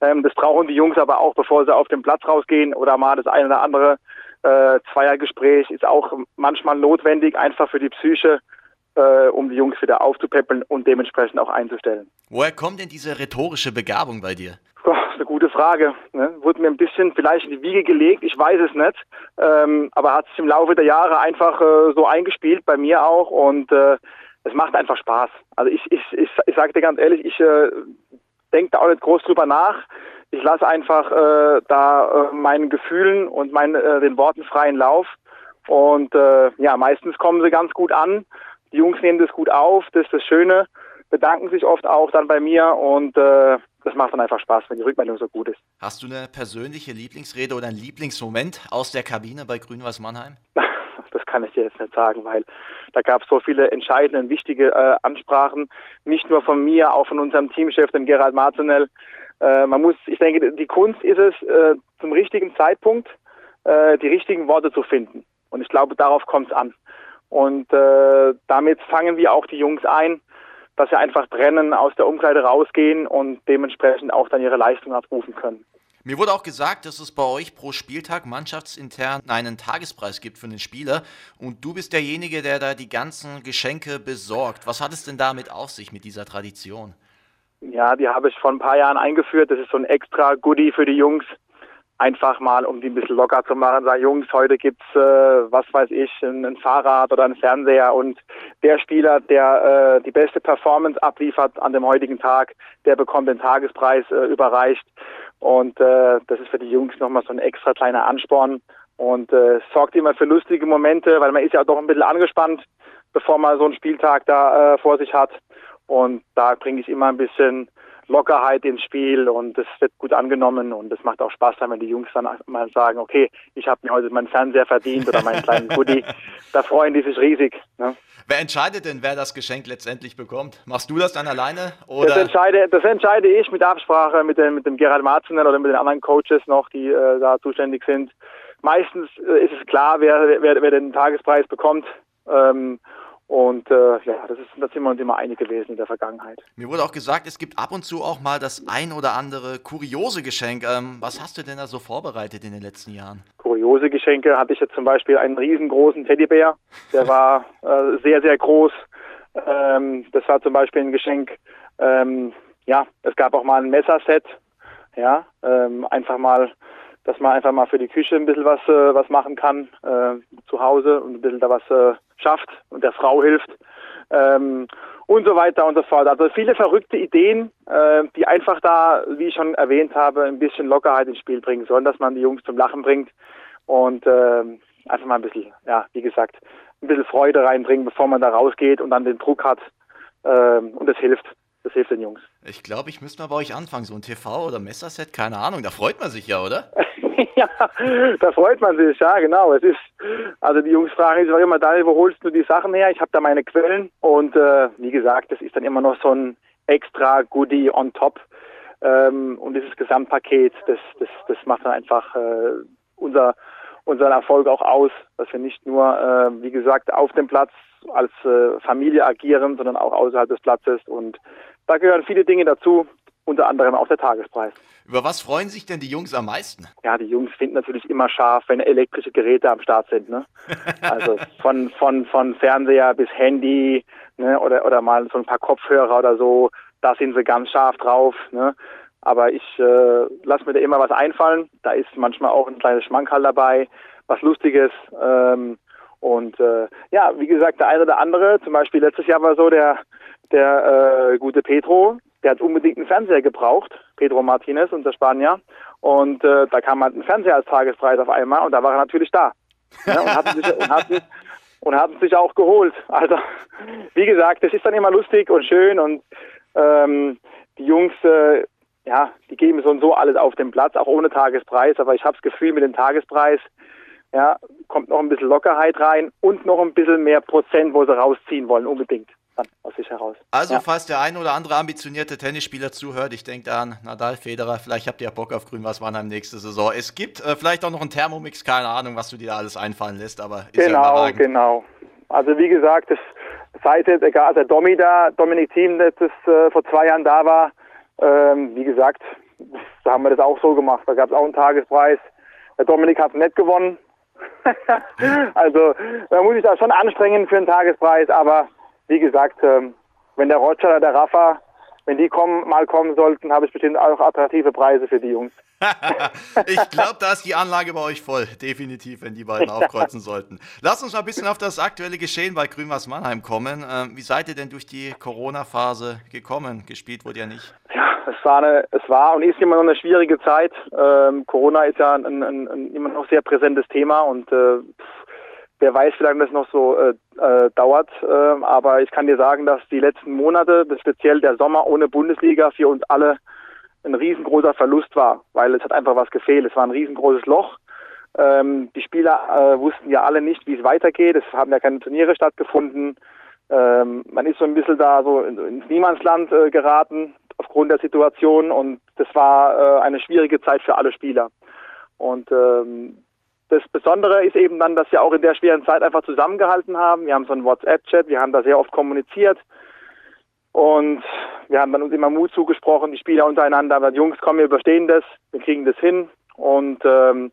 Ähm, das brauchen die Jungs aber auch, bevor sie auf den Platz rausgehen oder mal das eine oder andere äh, Zweiergespräch ist auch manchmal notwendig, einfach für die Psyche, äh, um die Jungs wieder aufzupäppeln und dementsprechend auch einzustellen. Woher kommt denn diese rhetorische Begabung bei dir? Frage. Ne? Wurde mir ein bisschen vielleicht in die Wiege gelegt, ich weiß es nicht. Ähm, aber hat sich im Laufe der Jahre einfach äh, so eingespielt, bei mir auch. Und äh, es macht einfach Spaß. Also ich, ich, ich, ich sage dir ganz ehrlich, ich äh, denke da auch nicht groß drüber nach. Ich lasse einfach äh, da äh, meinen Gefühlen und meinen, äh, den Worten freien Lauf. Und äh, ja, meistens kommen sie ganz gut an. Die Jungs nehmen das gut auf, das ist das Schöne, bedanken sich oft auch dann bei mir und äh, das macht dann einfach Spaß, wenn die Rückmeldung so gut ist. Hast du eine persönliche Lieblingsrede oder einen Lieblingsmoment aus der Kabine bei Grün-Weiß Mannheim? Das kann ich dir jetzt nicht sagen, weil da gab es so viele entscheidende und wichtige äh, Ansprachen, nicht nur von mir, auch von unserem Teamchef, dem Gerald Martinell. Äh, man muss, ich denke, die Kunst ist es, äh, zum richtigen Zeitpunkt äh, die richtigen Worte zu finden. Und ich glaube, darauf kommt es an. Und äh, damit fangen wir auch die Jungs ein, dass sie einfach trennen, aus der Umkleide rausgehen und dementsprechend auch dann ihre Leistung abrufen können. Mir wurde auch gesagt, dass es bei euch pro Spieltag mannschaftsintern einen Tagespreis gibt für den Spieler und du bist derjenige, der da die ganzen Geschenke besorgt. Was hat es denn damit auf sich mit dieser Tradition? Ja, die habe ich vor ein paar Jahren eingeführt. Das ist so ein extra Goodie für die Jungs. Einfach mal, um die ein bisschen locker zu machen, sagen, Jungs, heute gibt's, äh, was weiß ich, ein, ein, Fahrrad oder ein Fernseher und der Spieler, der äh, die beste Performance abliefert an dem heutigen Tag, der bekommt den Tagespreis äh, überreicht und äh, das ist für die Jungs nochmal so ein extra kleiner Ansporn und äh, sorgt immer für lustige Momente, weil man ist ja doch ein bisschen angespannt, bevor man so einen Spieltag da äh, vor sich hat und da bringe ich immer ein bisschen Lockerheit ins Spiel und es wird gut angenommen und es macht auch Spaß, wenn die Jungs dann mal sagen, okay, ich habe mir heute meinen Fernseher verdient oder meinen kleinen Goodie. Da freuen die sich riesig. Ne? Wer entscheidet denn, wer das Geschenk letztendlich bekommt? Machst du das dann alleine? Oder? Das, entscheide, das entscheide ich mit Absprache mit dem, mit dem Gerald Marzenel oder mit den anderen Coaches noch, die äh, da zuständig sind. Meistens äh, ist es klar, wer, wer, wer den Tagespreis bekommt. Ähm, und äh, ja, das, ist, das sind wir uns immer einig gewesen in der Vergangenheit. Mir wurde auch gesagt, es gibt ab und zu auch mal das ein oder andere kuriose Geschenk. Ähm, was hast du denn da so vorbereitet in den letzten Jahren? Kuriose Geschenke hatte ich jetzt zum Beispiel einen riesengroßen Teddybär. Der war äh, sehr, sehr groß. Ähm, das war zum Beispiel ein Geschenk. Ähm, ja, es gab auch mal ein Messerset. Ja, ähm, einfach mal dass man einfach mal für die Küche ein bisschen was, äh, was machen kann äh, zu Hause und ein bisschen da was äh, schafft und der Frau hilft ähm, und so weiter und so fort. Also viele verrückte Ideen, äh, die einfach da, wie ich schon erwähnt habe, ein bisschen Lockerheit ins Spiel bringen sollen, dass man die Jungs zum Lachen bringt und äh, einfach mal ein bisschen, ja, wie gesagt, ein bisschen Freude reinbringen, bevor man da rausgeht und dann den Druck hat äh, und es hilft. Das hilft den Jungs. Ich glaube, ich müsste mal bei euch anfangen. So ein TV- oder Messerset, keine Ahnung. Da freut man sich ja, oder? ja, da freut man sich, ja, genau. Es ist, also die Jungs fragen sich auch immer, Daniel, wo holst du die Sachen her? Ich habe da meine Quellen. Und äh, wie gesagt, das ist dann immer noch so ein extra Goodie on top. Ähm, und dieses Gesamtpaket, das, das, das macht dann einfach äh, unser, unseren Erfolg auch aus, dass wir nicht nur, äh, wie gesagt, auf dem Platz als äh, Familie agieren, sondern auch außerhalb des Platzes. Und da gehören viele Dinge dazu, unter anderem auch der Tagespreis. Über was freuen sich denn die Jungs am meisten? Ja, die Jungs finden natürlich immer scharf, wenn elektrische Geräte am Start sind. Ne? Also von, von, von Fernseher bis Handy ne? oder, oder mal so ein paar Kopfhörer oder so, da sind sie ganz scharf drauf. Ne? Aber ich äh, lasse mir da immer was einfallen. Da ist manchmal auch ein kleines Schmankerl dabei, was Lustiges. Ähm, und äh, ja, wie gesagt, der eine oder andere, zum Beispiel letztes Jahr war so der, der äh, gute Petro, der hat unbedingt einen Fernseher gebraucht, Pedro Martinez, unser Spanier. Und äh, da kam halt ein Fernseher als Tagespreis auf einmal und da war er natürlich da. Ja, und, hat sich, und, hat, und hat sich auch geholt. Also, wie gesagt, das ist dann immer lustig und schön und ähm, die Jungs, äh, ja, die geben so und so alles auf den Platz, auch ohne Tagespreis. Aber ich habe das Gefühl, mit dem Tagespreis ja, kommt noch ein bisschen Lockerheit rein und noch ein bisschen mehr Prozent, wo sie rausziehen wollen, unbedingt dann aus sich heraus. Also, ja. falls der ein oder andere ambitionierte Tennisspieler zuhört, ich denke da an Nadal, Federer, vielleicht habt ihr ja Bock auf Grün-Weiß-Mannheim nächste Saison. Es gibt äh, vielleicht auch noch einen Thermomix, keine Ahnung, was du dir alles einfallen lässt, aber ist Genau, ja genau. Also wie gesagt, das sei jetzt egal, der Domi da, Dominik Thiem, das äh, vor zwei Jahren da war, ähm, wie gesagt, da haben wir das auch so gemacht. Da gab es auch einen Tagespreis. Der Dominik hat nicht gewonnen. also da muss ich da schon anstrengen für einen Tagespreis, aber wie gesagt, ähm, wenn der Roger oder der Rafa, wenn die kommen, mal kommen sollten, habe ich bestimmt auch attraktive Preise für die Jungs. ich glaube, da ist die Anlage bei euch voll. Definitiv, wenn die beiden aufkreuzen sollten. Lass uns mal ein bisschen auf das aktuelle Geschehen bei Grünwas Mannheim kommen. Ähm, wie seid ihr denn durch die Corona-Phase gekommen? Gespielt wurde ja nicht. Ja, es war, eine, es war und ist immer noch eine schwierige Zeit. Ähm, Corona ist ja ein, ein, ein, immer noch sehr präsentes Thema und äh, Wer weiß, wie lange das noch so äh, äh, dauert. Äh, aber ich kann dir sagen, dass die letzten Monate, speziell der Sommer ohne Bundesliga, für uns alle ein riesengroßer Verlust war, weil es hat einfach was gefehlt. Es war ein riesengroßes Loch. Ähm, die Spieler äh, wussten ja alle nicht, wie es weitergeht. Es haben ja keine Turniere stattgefunden. Ähm, man ist so ein bisschen da so ins Niemandsland äh, geraten aufgrund der Situation und das war äh, eine schwierige Zeit für alle Spieler. Und ähm, das Besondere ist eben dann, dass wir auch in der schweren Zeit einfach zusammengehalten haben. Wir haben so einen WhatsApp-Chat, wir haben da sehr oft kommuniziert. Und wir haben dann uns immer Mut zugesprochen, die Spieler untereinander, aber Jungs, komm, wir überstehen das, wir kriegen das hin. Und ähm,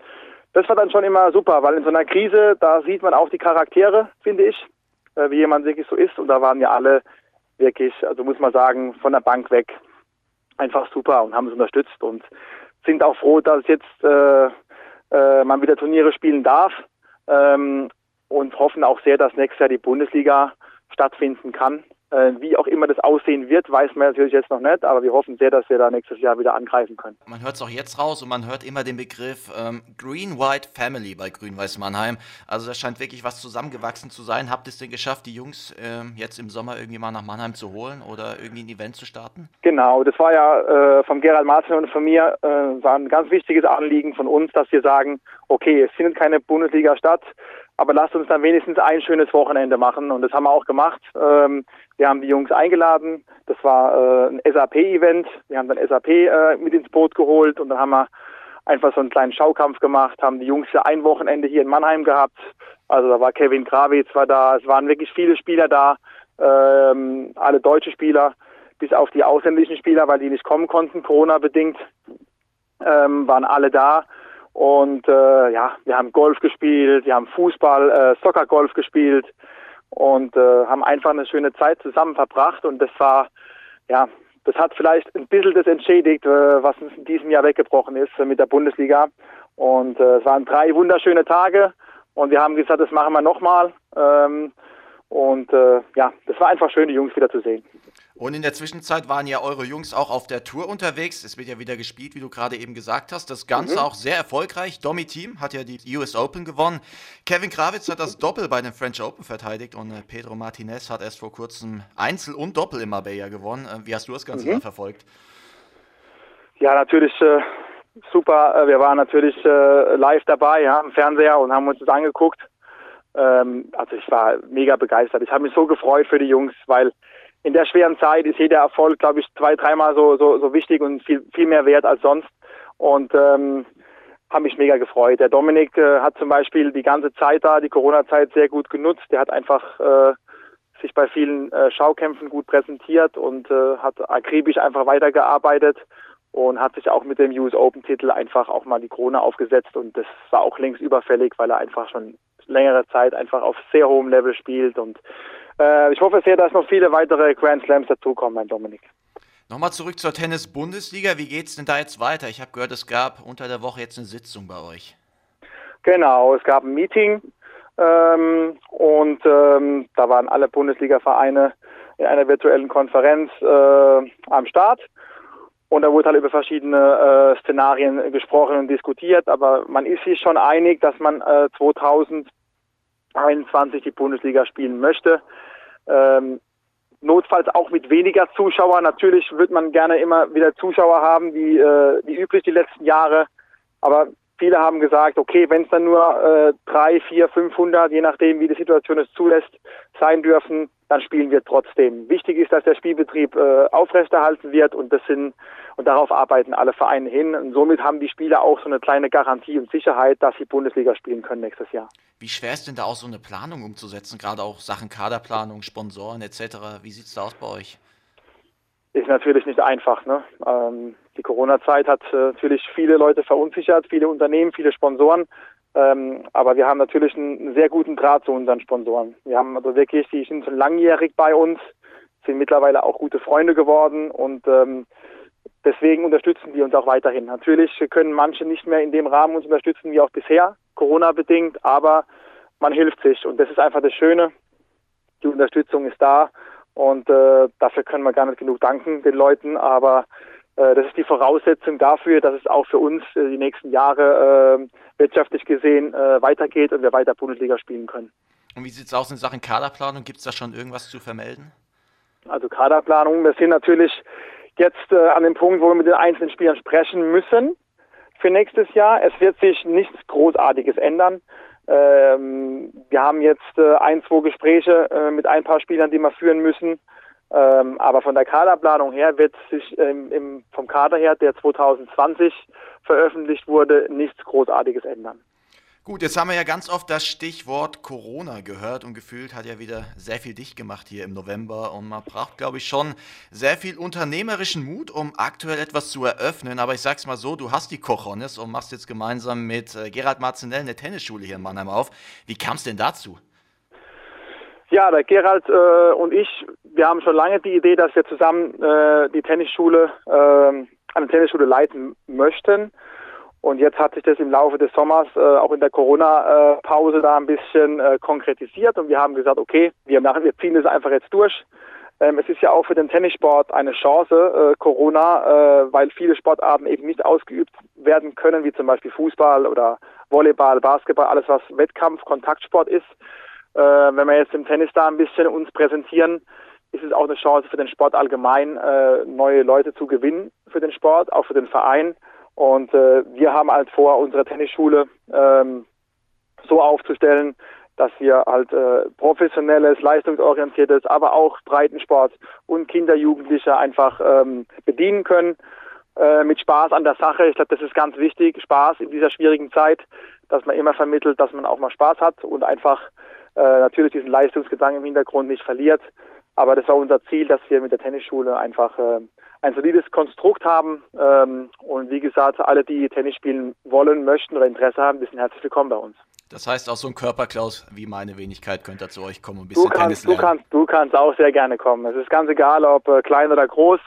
das war dann schon immer super, weil in so einer Krise, da sieht man auch die Charaktere, finde ich, äh, wie jemand wirklich so ist. Und da waren ja alle wirklich, also muss man sagen, von der Bank weg einfach super und haben es unterstützt und sind auch froh, dass jetzt äh, äh, man wieder Turniere spielen darf ähm, und hoffen auch sehr, dass nächstes Jahr die Bundesliga stattfinden kann. Äh, wie auch immer das aussehen wird, weiß man natürlich jetzt noch nicht, aber wir hoffen sehr, dass wir da nächstes Jahr wieder angreifen können. Man hört es auch jetzt raus und man hört immer den Begriff ähm, Green-White Family bei Grün-Weiß Mannheim. Also da scheint wirklich was zusammengewachsen zu sein. Habt ihr es denn geschafft, die Jungs ähm, jetzt im Sommer irgendwie mal nach Mannheim zu holen oder irgendwie ein Event zu starten? Genau, das war ja äh, vom Gerald Martin und von mir äh, war ein ganz wichtiges Anliegen von uns, dass wir sagen, okay, es findet keine Bundesliga statt, aber lasst uns dann wenigstens ein schönes Wochenende machen und das haben wir auch gemacht. Ähm, wir haben die Jungs eingeladen. Das war äh, ein SAP-Event. Wir haben dann SAP äh, mit ins Boot geholt und dann haben wir einfach so einen kleinen Schaukampf gemacht, haben die Jungs für ein Wochenende hier in Mannheim gehabt. Also da war Kevin Krawitz war da, es waren wirklich viele Spieler da, ähm, alle deutsche Spieler, bis auf die ausländischen Spieler, weil die nicht kommen konnten, Corona-bedingt, ähm, waren alle da. Und äh, ja, wir haben Golf gespielt, wir haben Fußball, äh, Soccer-Golf gespielt, und äh, haben einfach eine schöne Zeit zusammen verbracht und das war, ja, das hat vielleicht ein bisschen das entschädigt, äh, was uns in diesem Jahr weggebrochen ist äh, mit der Bundesliga. Und äh, es waren drei wunderschöne Tage und wir haben gesagt, das machen wir nochmal. Ähm, und äh, ja, das war einfach schön, die Jungs wieder zu sehen. Und in der Zwischenzeit waren ja eure Jungs auch auf der Tour unterwegs. Es wird ja wieder gespielt, wie du gerade eben gesagt hast. Das Ganze mhm. auch sehr erfolgreich. Domi Team hat ja die US Open gewonnen. Kevin Krawitz hat das Doppel bei den French Open verteidigt und äh, Pedro Martinez hat erst vor kurzem Einzel und Doppel in Marbella gewonnen. Äh, wie hast du das Ganze mhm. verfolgt? Ja, natürlich äh, super. Äh, wir waren natürlich äh, live dabei ja, im Fernseher und haben uns das angeguckt. Ähm, also ich war mega begeistert. Ich habe mich so gefreut für die Jungs, weil in der schweren Zeit ist jeder Erfolg, glaube ich, zwei, dreimal so, so, so wichtig und viel, viel mehr wert als sonst. Und ähm, habe mich mega gefreut. Der Dominik äh, hat zum Beispiel die ganze Zeit da, die Corona-Zeit sehr gut genutzt. Der hat einfach äh, sich bei vielen äh, Schaukämpfen gut präsentiert und äh, hat akribisch einfach weitergearbeitet und hat sich auch mit dem US Open Titel einfach auch mal die Krone aufgesetzt und das war auch längst überfällig, weil er einfach schon längere Zeit einfach auf sehr hohem Level spielt und ich hoffe sehr, dass noch viele weitere Grand Slams dazukommen, mein Dominik. Nochmal zurück zur Tennis-Bundesliga. Wie geht es denn da jetzt weiter? Ich habe gehört, es gab unter der Woche jetzt eine Sitzung bei euch. Genau, es gab ein Meeting ähm, und ähm, da waren alle Bundesliga-Vereine in einer virtuellen Konferenz äh, am Start. Und da wurde halt über verschiedene äh, Szenarien gesprochen und diskutiert, aber man ist sich schon einig, dass man äh, 2021 die Bundesliga spielen möchte. Ähm, notfalls auch mit weniger Zuschauern. Natürlich wird man gerne immer wieder Zuschauer haben, wie, äh, wie üblich die letzten Jahre. Aber viele haben gesagt, okay, wenn es dann nur äh, drei, vier, 500, je nachdem, wie die Situation es zulässt, sein dürfen, dann spielen wir trotzdem. Wichtig ist, dass der Spielbetrieb äh, aufrechterhalten wird und das sind und darauf arbeiten alle Vereine hin. Und somit haben die Spieler auch so eine kleine Garantie und Sicherheit, dass sie Bundesliga spielen können nächstes Jahr. Wie schwer ist denn da auch so eine Planung umzusetzen, gerade auch Sachen Kaderplanung, Sponsoren etc.? Wie sieht es da aus bei euch? Ist natürlich nicht einfach. Ne? Ähm, die Corona-Zeit hat äh, natürlich viele Leute verunsichert, viele Unternehmen, viele Sponsoren. Ähm, aber wir haben natürlich einen sehr guten Draht zu unseren Sponsoren. Wir haben also wirklich, die sind schon langjährig bei uns, sind mittlerweile auch gute Freunde geworden und ähm, deswegen unterstützen die uns auch weiterhin. Natürlich können manche nicht mehr in dem Rahmen uns unterstützen wie auch bisher, Corona-bedingt, aber man hilft sich und das ist einfach das Schöne. Die Unterstützung ist da und äh, dafür können wir gar nicht genug danken den Leuten, aber das ist die Voraussetzung dafür, dass es auch für uns äh, die nächsten Jahre äh, wirtschaftlich gesehen äh, weitergeht und wir weiter Bundesliga spielen können. Und wie sieht es aus in Sachen Kaderplanung? Gibt es da schon irgendwas zu vermelden? Also Kaderplanung, wir sind natürlich jetzt äh, an dem Punkt, wo wir mit den einzelnen Spielern sprechen müssen für nächstes Jahr. Es wird sich nichts Großartiges ändern. Ähm, wir haben jetzt äh, ein, zwei Gespräche äh, mit ein paar Spielern, die wir führen müssen. Ähm, aber von der Kaderplanung her wird sich ähm, im, vom Kader her, der 2020 veröffentlicht wurde, nichts Großartiges ändern. Gut, jetzt haben wir ja ganz oft das Stichwort Corona gehört und gefühlt hat ja wieder sehr viel dicht gemacht hier im November und man braucht, glaube ich, schon sehr viel unternehmerischen Mut, um aktuell etwas zu eröffnen. Aber ich sag's mal so, du hast die Kochonis und machst jetzt gemeinsam mit äh, Gerald Marzinell eine Tennisschule hier in Mannheim auf. Wie kam es denn dazu? Ja, der Gerald äh, und ich, wir haben schon lange die Idee, dass wir zusammen äh, die Tennisschule äh, eine Tennisschule leiten möchten. Und jetzt hat sich das im Laufe des Sommers äh, auch in der Corona-Pause da ein bisschen äh, konkretisiert und wir haben gesagt, okay, wir, machen, wir ziehen das einfach jetzt durch. Ähm, es ist ja auch für den Tennissport eine Chance, äh, Corona, äh, weil viele Sportarten eben nicht ausgeübt werden können, wie zum Beispiel Fußball oder Volleyball, Basketball, alles was Wettkampf, Kontaktsport ist. Äh, wenn wir jetzt im Tennis da ein bisschen uns präsentieren, ist es auch eine Chance für den Sport allgemein, äh, neue Leute zu gewinnen für den Sport, auch für den Verein. Und äh, wir haben halt vor, unsere Tennisschule ähm, so aufzustellen, dass wir halt äh, professionelles, leistungsorientiertes, aber auch Breitensport und Kinder, Jugendliche einfach ähm, bedienen können. Äh, mit Spaß an der Sache. Ich glaube, das ist ganz wichtig. Spaß in dieser schwierigen Zeit, dass man immer vermittelt, dass man auch mal Spaß hat und einfach äh, natürlich diesen Leistungsgedanken im Hintergrund nicht verliert. Aber das war unser Ziel, dass wir mit der Tennisschule einfach äh, ein solides Konstrukt haben. Ähm, und wie gesagt, alle, die Tennis spielen wollen, möchten oder Interesse haben, sind herzlich willkommen bei uns. Das heißt, auch so ein Körperklaus wie meine Wenigkeit könnte zu euch kommen und ein bisschen du kannst, Tennis lernen. Du kannst, du kannst auch sehr gerne kommen. Es ist ganz egal, ob äh, klein oder groß.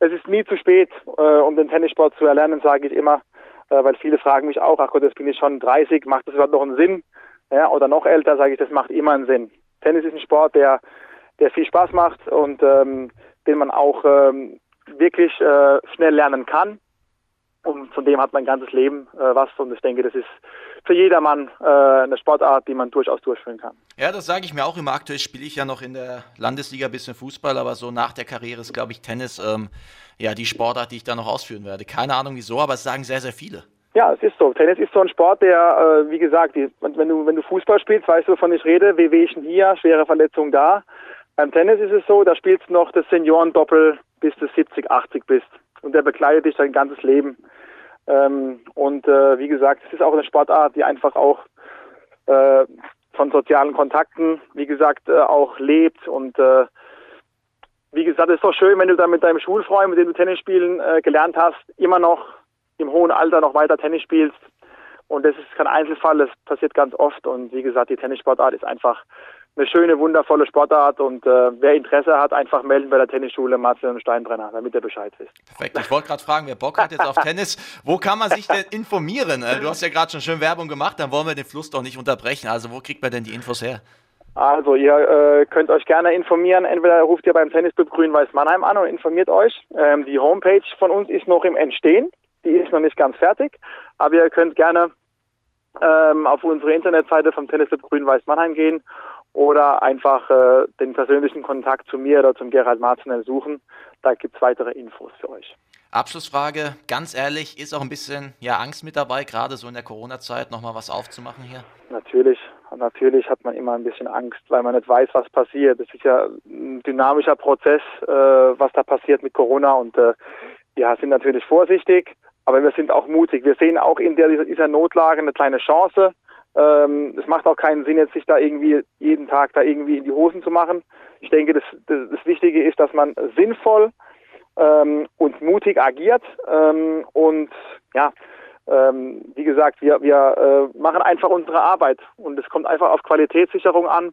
Es ist nie zu spät, äh, um den Tennissport zu erlernen, sage ich immer. Äh, weil viele fragen mich auch, ach Gott, jetzt bin ich schon 30, macht das überhaupt noch einen Sinn? Ja, oder noch älter, sage ich, das macht immer einen Sinn. Tennis ist ein Sport, der, der viel Spaß macht und ähm, den man auch ähm, wirklich äh, schnell lernen kann. Und von dem hat mein ganzes Leben äh, was. Und ich denke, das ist für jedermann äh, eine Sportart, die man durchaus durchführen kann. Ja, das sage ich mir auch immer. Aktuell spiele ich ja noch in der Landesliga ein bisschen Fußball, aber so nach der Karriere ist, glaube ich, Tennis ähm, ja die Sportart, die ich da noch ausführen werde. Keine Ahnung wieso, aber es sagen sehr, sehr viele. Ja, es ist so. Tennis ist so ein Sport, der, äh, wie gesagt, die, wenn du wenn du Fußball spielst, weißt du, wovon ich rede. Wehwehchen hier, schwere Verletzung da. Beim Tennis ist es so, da spielst du noch das Seniorendoppel, bis du 70, 80 bist. Und der begleitet dich dein ganzes Leben. Ähm, und äh, wie gesagt, es ist auch eine Sportart, die einfach auch äh, von sozialen Kontakten, wie gesagt, äh, auch lebt. Und äh, wie gesagt, es ist doch schön, wenn du dann mit deinem Schulfreund, mit dem du Tennis spielen äh, gelernt hast, immer noch im hohen Alter noch weiter Tennis spielst. Und das ist kein Einzelfall, das passiert ganz oft. Und wie gesagt, die Tennissportart ist einfach eine schöne, wundervolle Sportart und äh, wer Interesse hat, einfach melden bei der Tennisschule Marcel und Steinbrenner, damit er Bescheid wisst. Perfekt. Ich wollte gerade fragen, wer Bock hat jetzt auf Tennis, wo kann man sich denn informieren? Äh, du hast ja gerade schon schön Werbung gemacht, dann wollen wir den Fluss doch nicht unterbrechen. Also wo kriegt man denn die Infos her? Also ihr äh, könnt euch gerne informieren. Entweder ruft ihr beim Tennisclub Grün-Weiß Mannheim an und informiert euch. Ähm, die Homepage von uns ist noch im Entstehen. Die ist noch nicht ganz fertig. Aber ihr könnt gerne ähm, auf unsere Internetseite vom Tennisclub Grün-Weiß Mannheim gehen oder einfach äh, den persönlichen Kontakt zu mir oder zum Gerald Martinell suchen. Da gibt es weitere Infos für euch. Abschlussfrage, ganz ehrlich, ist auch ein bisschen ja, Angst mit dabei, gerade so in der Corona-Zeit nochmal was aufzumachen hier? Natürlich, natürlich hat man immer ein bisschen Angst, weil man nicht weiß, was passiert. Es ist ja ein dynamischer Prozess, äh, was da passiert mit Corona und äh, ja, sind natürlich vorsichtig, aber wir sind auch mutig. Wir sehen auch in der, dieser Notlage eine kleine Chance. Ähm, es macht auch keinen Sinn, jetzt sich da irgendwie jeden Tag da irgendwie in die Hosen zu machen. Ich denke, das, das, das Wichtige ist, dass man sinnvoll ähm, und mutig agiert ähm, und ja, ähm, wie gesagt, wir, wir äh, machen einfach unsere Arbeit und es kommt einfach auf Qualitätssicherung an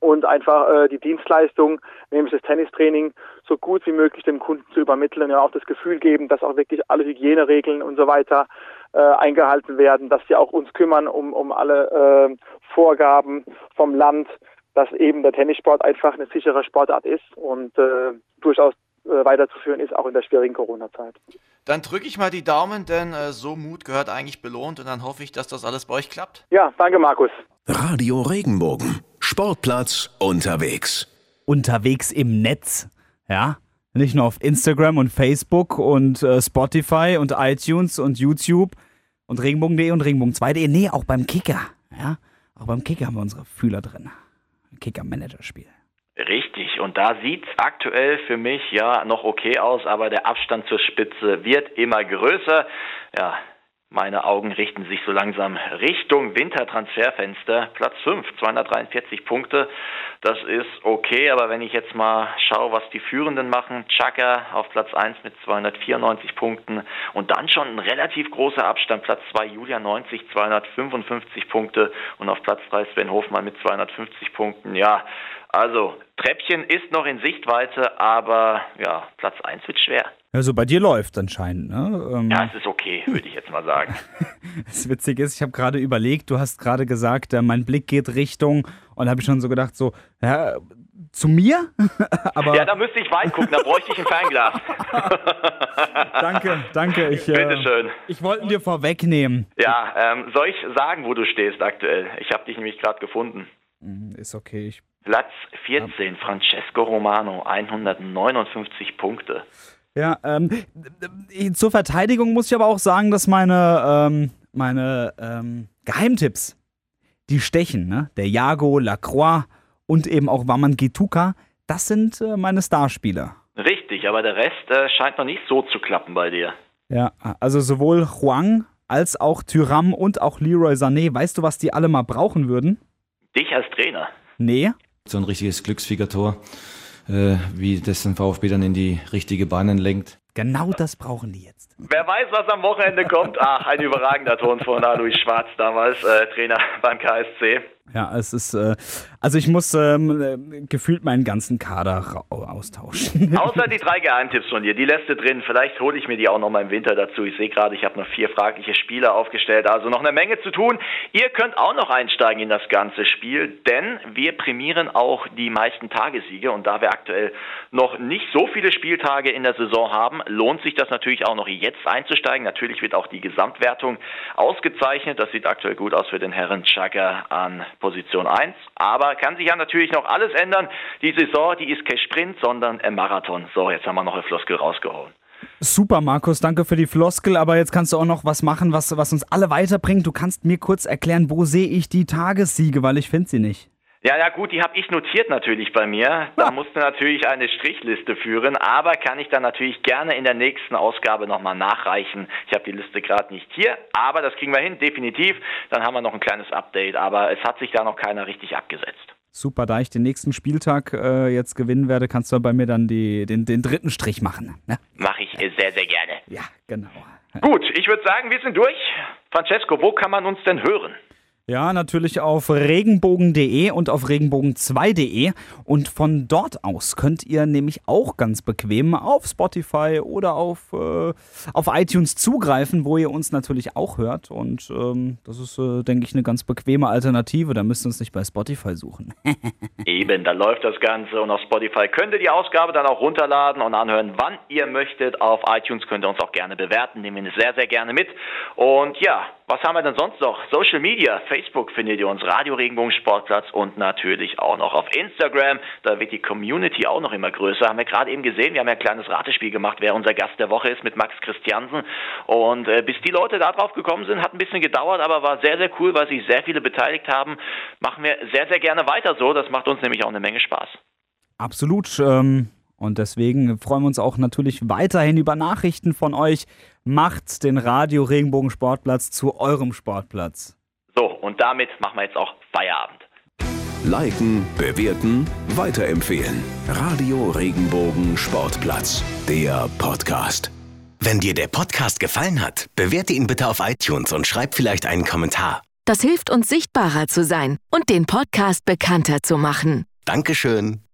und einfach äh, die Dienstleistung, nämlich das Tennistraining, so gut wie möglich dem Kunden zu übermitteln und auch das Gefühl geben, dass auch wirklich alle Hygieneregeln und so weiter äh, eingehalten werden, dass wir auch uns kümmern um, um alle äh, Vorgaben vom Land, dass eben der Tennissport einfach eine sichere Sportart ist und äh, durchaus äh, weiterzuführen ist, auch in der schwierigen Corona-Zeit. Dann drücke ich mal die Daumen, denn äh, so Mut gehört eigentlich belohnt und dann hoffe ich, dass das alles bei euch klappt. Ja, danke Markus. Radio Regenbogen, Sportplatz unterwegs. Unterwegs im Netz, ja. Nicht nur auf Instagram und Facebook und äh, Spotify und iTunes und YouTube und Regenbogen.de und Regenbogen2.de. Nee, auch beim Kicker, ja. Auch beim Kicker haben wir unsere Fühler drin. Kicker-Manager-Spiel. Richtig, und da sieht's aktuell für mich ja noch okay aus, aber der Abstand zur Spitze wird immer größer. Ja, meine Augen richten sich so langsam Richtung Wintertransferfenster. Platz 5, 243 Punkte. Das ist okay, aber wenn ich jetzt mal schaue, was die Führenden machen, Chaka auf Platz 1 mit 294 Punkten und dann schon ein relativ großer Abstand. Platz 2 Julia 90, 255 Punkte und auf Platz 3 Sven Hofmann mit 250 Punkten. Ja, Also Treppchen ist noch in Sichtweite, aber ja, Platz 1 wird schwer. Also bei dir läuft anscheinend, ne? Ähm, Ja, es ist okay, würde ich jetzt mal sagen. Das Witzige ist, ich habe gerade überlegt, du hast gerade gesagt, äh, mein Blick geht Richtung und habe ich schon so gedacht, so, ja, zu mir? Aber Ja, da müsste ich weit gucken, da bräuchte ich ein Fernglas. danke, danke. Ich, äh, Bitteschön. ich wollte ihn dir vorwegnehmen. Ja, ähm, soll ich sagen, wo du stehst aktuell? Ich habe dich nämlich gerade gefunden. Ist okay. Ich, Platz 14, Francesco Romano, 159 Punkte. ja, ähm, äh, zur Verteidigung muss ich aber auch sagen, dass meine, ähm, meine ähm, Geheimtipps, die stechen, ne? Der Jago, Lacroix und eben auch Waman Gituka, das sind äh, meine Starspieler. Richtig, aber der Rest äh, scheint noch nicht so zu klappen bei dir. Ja, also sowohl Huang als auch Tyram und auch Leroy Sané. Weißt du, was die alle mal brauchen würden? Dich als Trainer. Nee. So ein richtiges Glücksfiegertor, äh, wie das den VfB dann in die richtige Bahnen lenkt. Genau das brauchen die jetzt. Wer weiß, was am Wochenende kommt. Ach, ein überragender Ton von Alois Schwarz damals, äh, Trainer beim KSC. Ja, es ist, äh, also ich muss ähm, äh, gefühlt meinen ganzen Kader austauschen. Außer die drei Geheimtipps von dir, die lässt du drin. Vielleicht hole ich mir die auch noch mal im Winter dazu. Ich sehe gerade, ich habe noch vier fragliche Spieler aufgestellt, also noch eine Menge zu tun. Ihr könnt auch noch einsteigen in das ganze Spiel, denn wir prämieren auch die meisten Tagessiege und da wir aktuell noch nicht so viele Spieltage in der Saison haben, lohnt sich das natürlich auch noch jetzt einzusteigen. Natürlich wird auch die Gesamtwertung ausgezeichnet. Das sieht aktuell gut aus für den Herren Chaka an Position 1. Aber kann sich ja natürlich noch alles ändern. Die Saison, die ist kein Sprint, sondern ein Marathon. So, jetzt haben wir noch eine Floskel rausgehauen. Super, Markus, danke für die Floskel, aber jetzt kannst du auch noch was machen, was, was uns alle weiterbringt. Du kannst mir kurz erklären, wo sehe ich die Tagessiege, weil ich finde sie nicht. Ja, ja gut, die habe ich notiert natürlich bei mir. Da musste natürlich eine Strichliste führen, aber kann ich dann natürlich gerne in der nächsten Ausgabe nochmal nachreichen. Ich habe die Liste gerade nicht hier, aber das kriegen wir hin, definitiv. Dann haben wir noch ein kleines Update, aber es hat sich da noch keiner richtig abgesetzt. Super, da ich den nächsten Spieltag äh, jetzt gewinnen werde, kannst du bei mir dann die, den, den dritten Strich machen. Ne? Mache ich äh, sehr, sehr gerne. Ja, genau. Gut, ich würde sagen, wir sind durch. Francesco, wo kann man uns denn hören? Ja, natürlich auf regenbogen.de und auf regenbogen2.de. Und von dort aus könnt ihr nämlich auch ganz bequem auf Spotify oder auf, äh, auf iTunes zugreifen, wo ihr uns natürlich auch hört. Und ähm, das ist, äh, denke ich, eine ganz bequeme Alternative. Da müsst ihr uns nicht bei Spotify suchen. Eben, da läuft das Ganze und auf Spotify könnt ihr die Ausgabe dann auch runterladen und anhören, wann ihr möchtet. Auf iTunes könnt ihr uns auch gerne bewerten, nehmen wir sehr, sehr gerne mit. Und ja, was haben wir denn sonst noch? Social Media, Facebook findet ihr uns, Radio Regenbogen Sportplatz und natürlich auch noch auf Instagram. Da wird die Community auch noch immer größer. Haben wir gerade eben gesehen, wir haben ja ein kleines Ratespiel gemacht, wer unser Gast der Woche ist mit Max Christiansen. Und äh, bis die Leute da drauf gekommen sind, hat ein bisschen gedauert, aber war sehr, sehr cool, weil sich sehr viele beteiligt haben. Machen wir sehr, sehr gerne weiter so. Das macht uns nämlich auch eine Menge Spaß. Absolut. Ähm, und deswegen freuen wir uns auch natürlich weiterhin über Nachrichten von euch. Macht den Radio Regenbogen Sportplatz zu eurem Sportplatz. So, und damit machen wir jetzt auch Feierabend. Liken, bewerten, weiterempfehlen. Radio Regenbogen Sportplatz, der Podcast. Wenn dir der Podcast gefallen hat, bewerte ihn bitte auf iTunes und schreib vielleicht einen Kommentar. Das hilft uns sichtbarer zu sein und den Podcast bekannter zu machen. Dankeschön.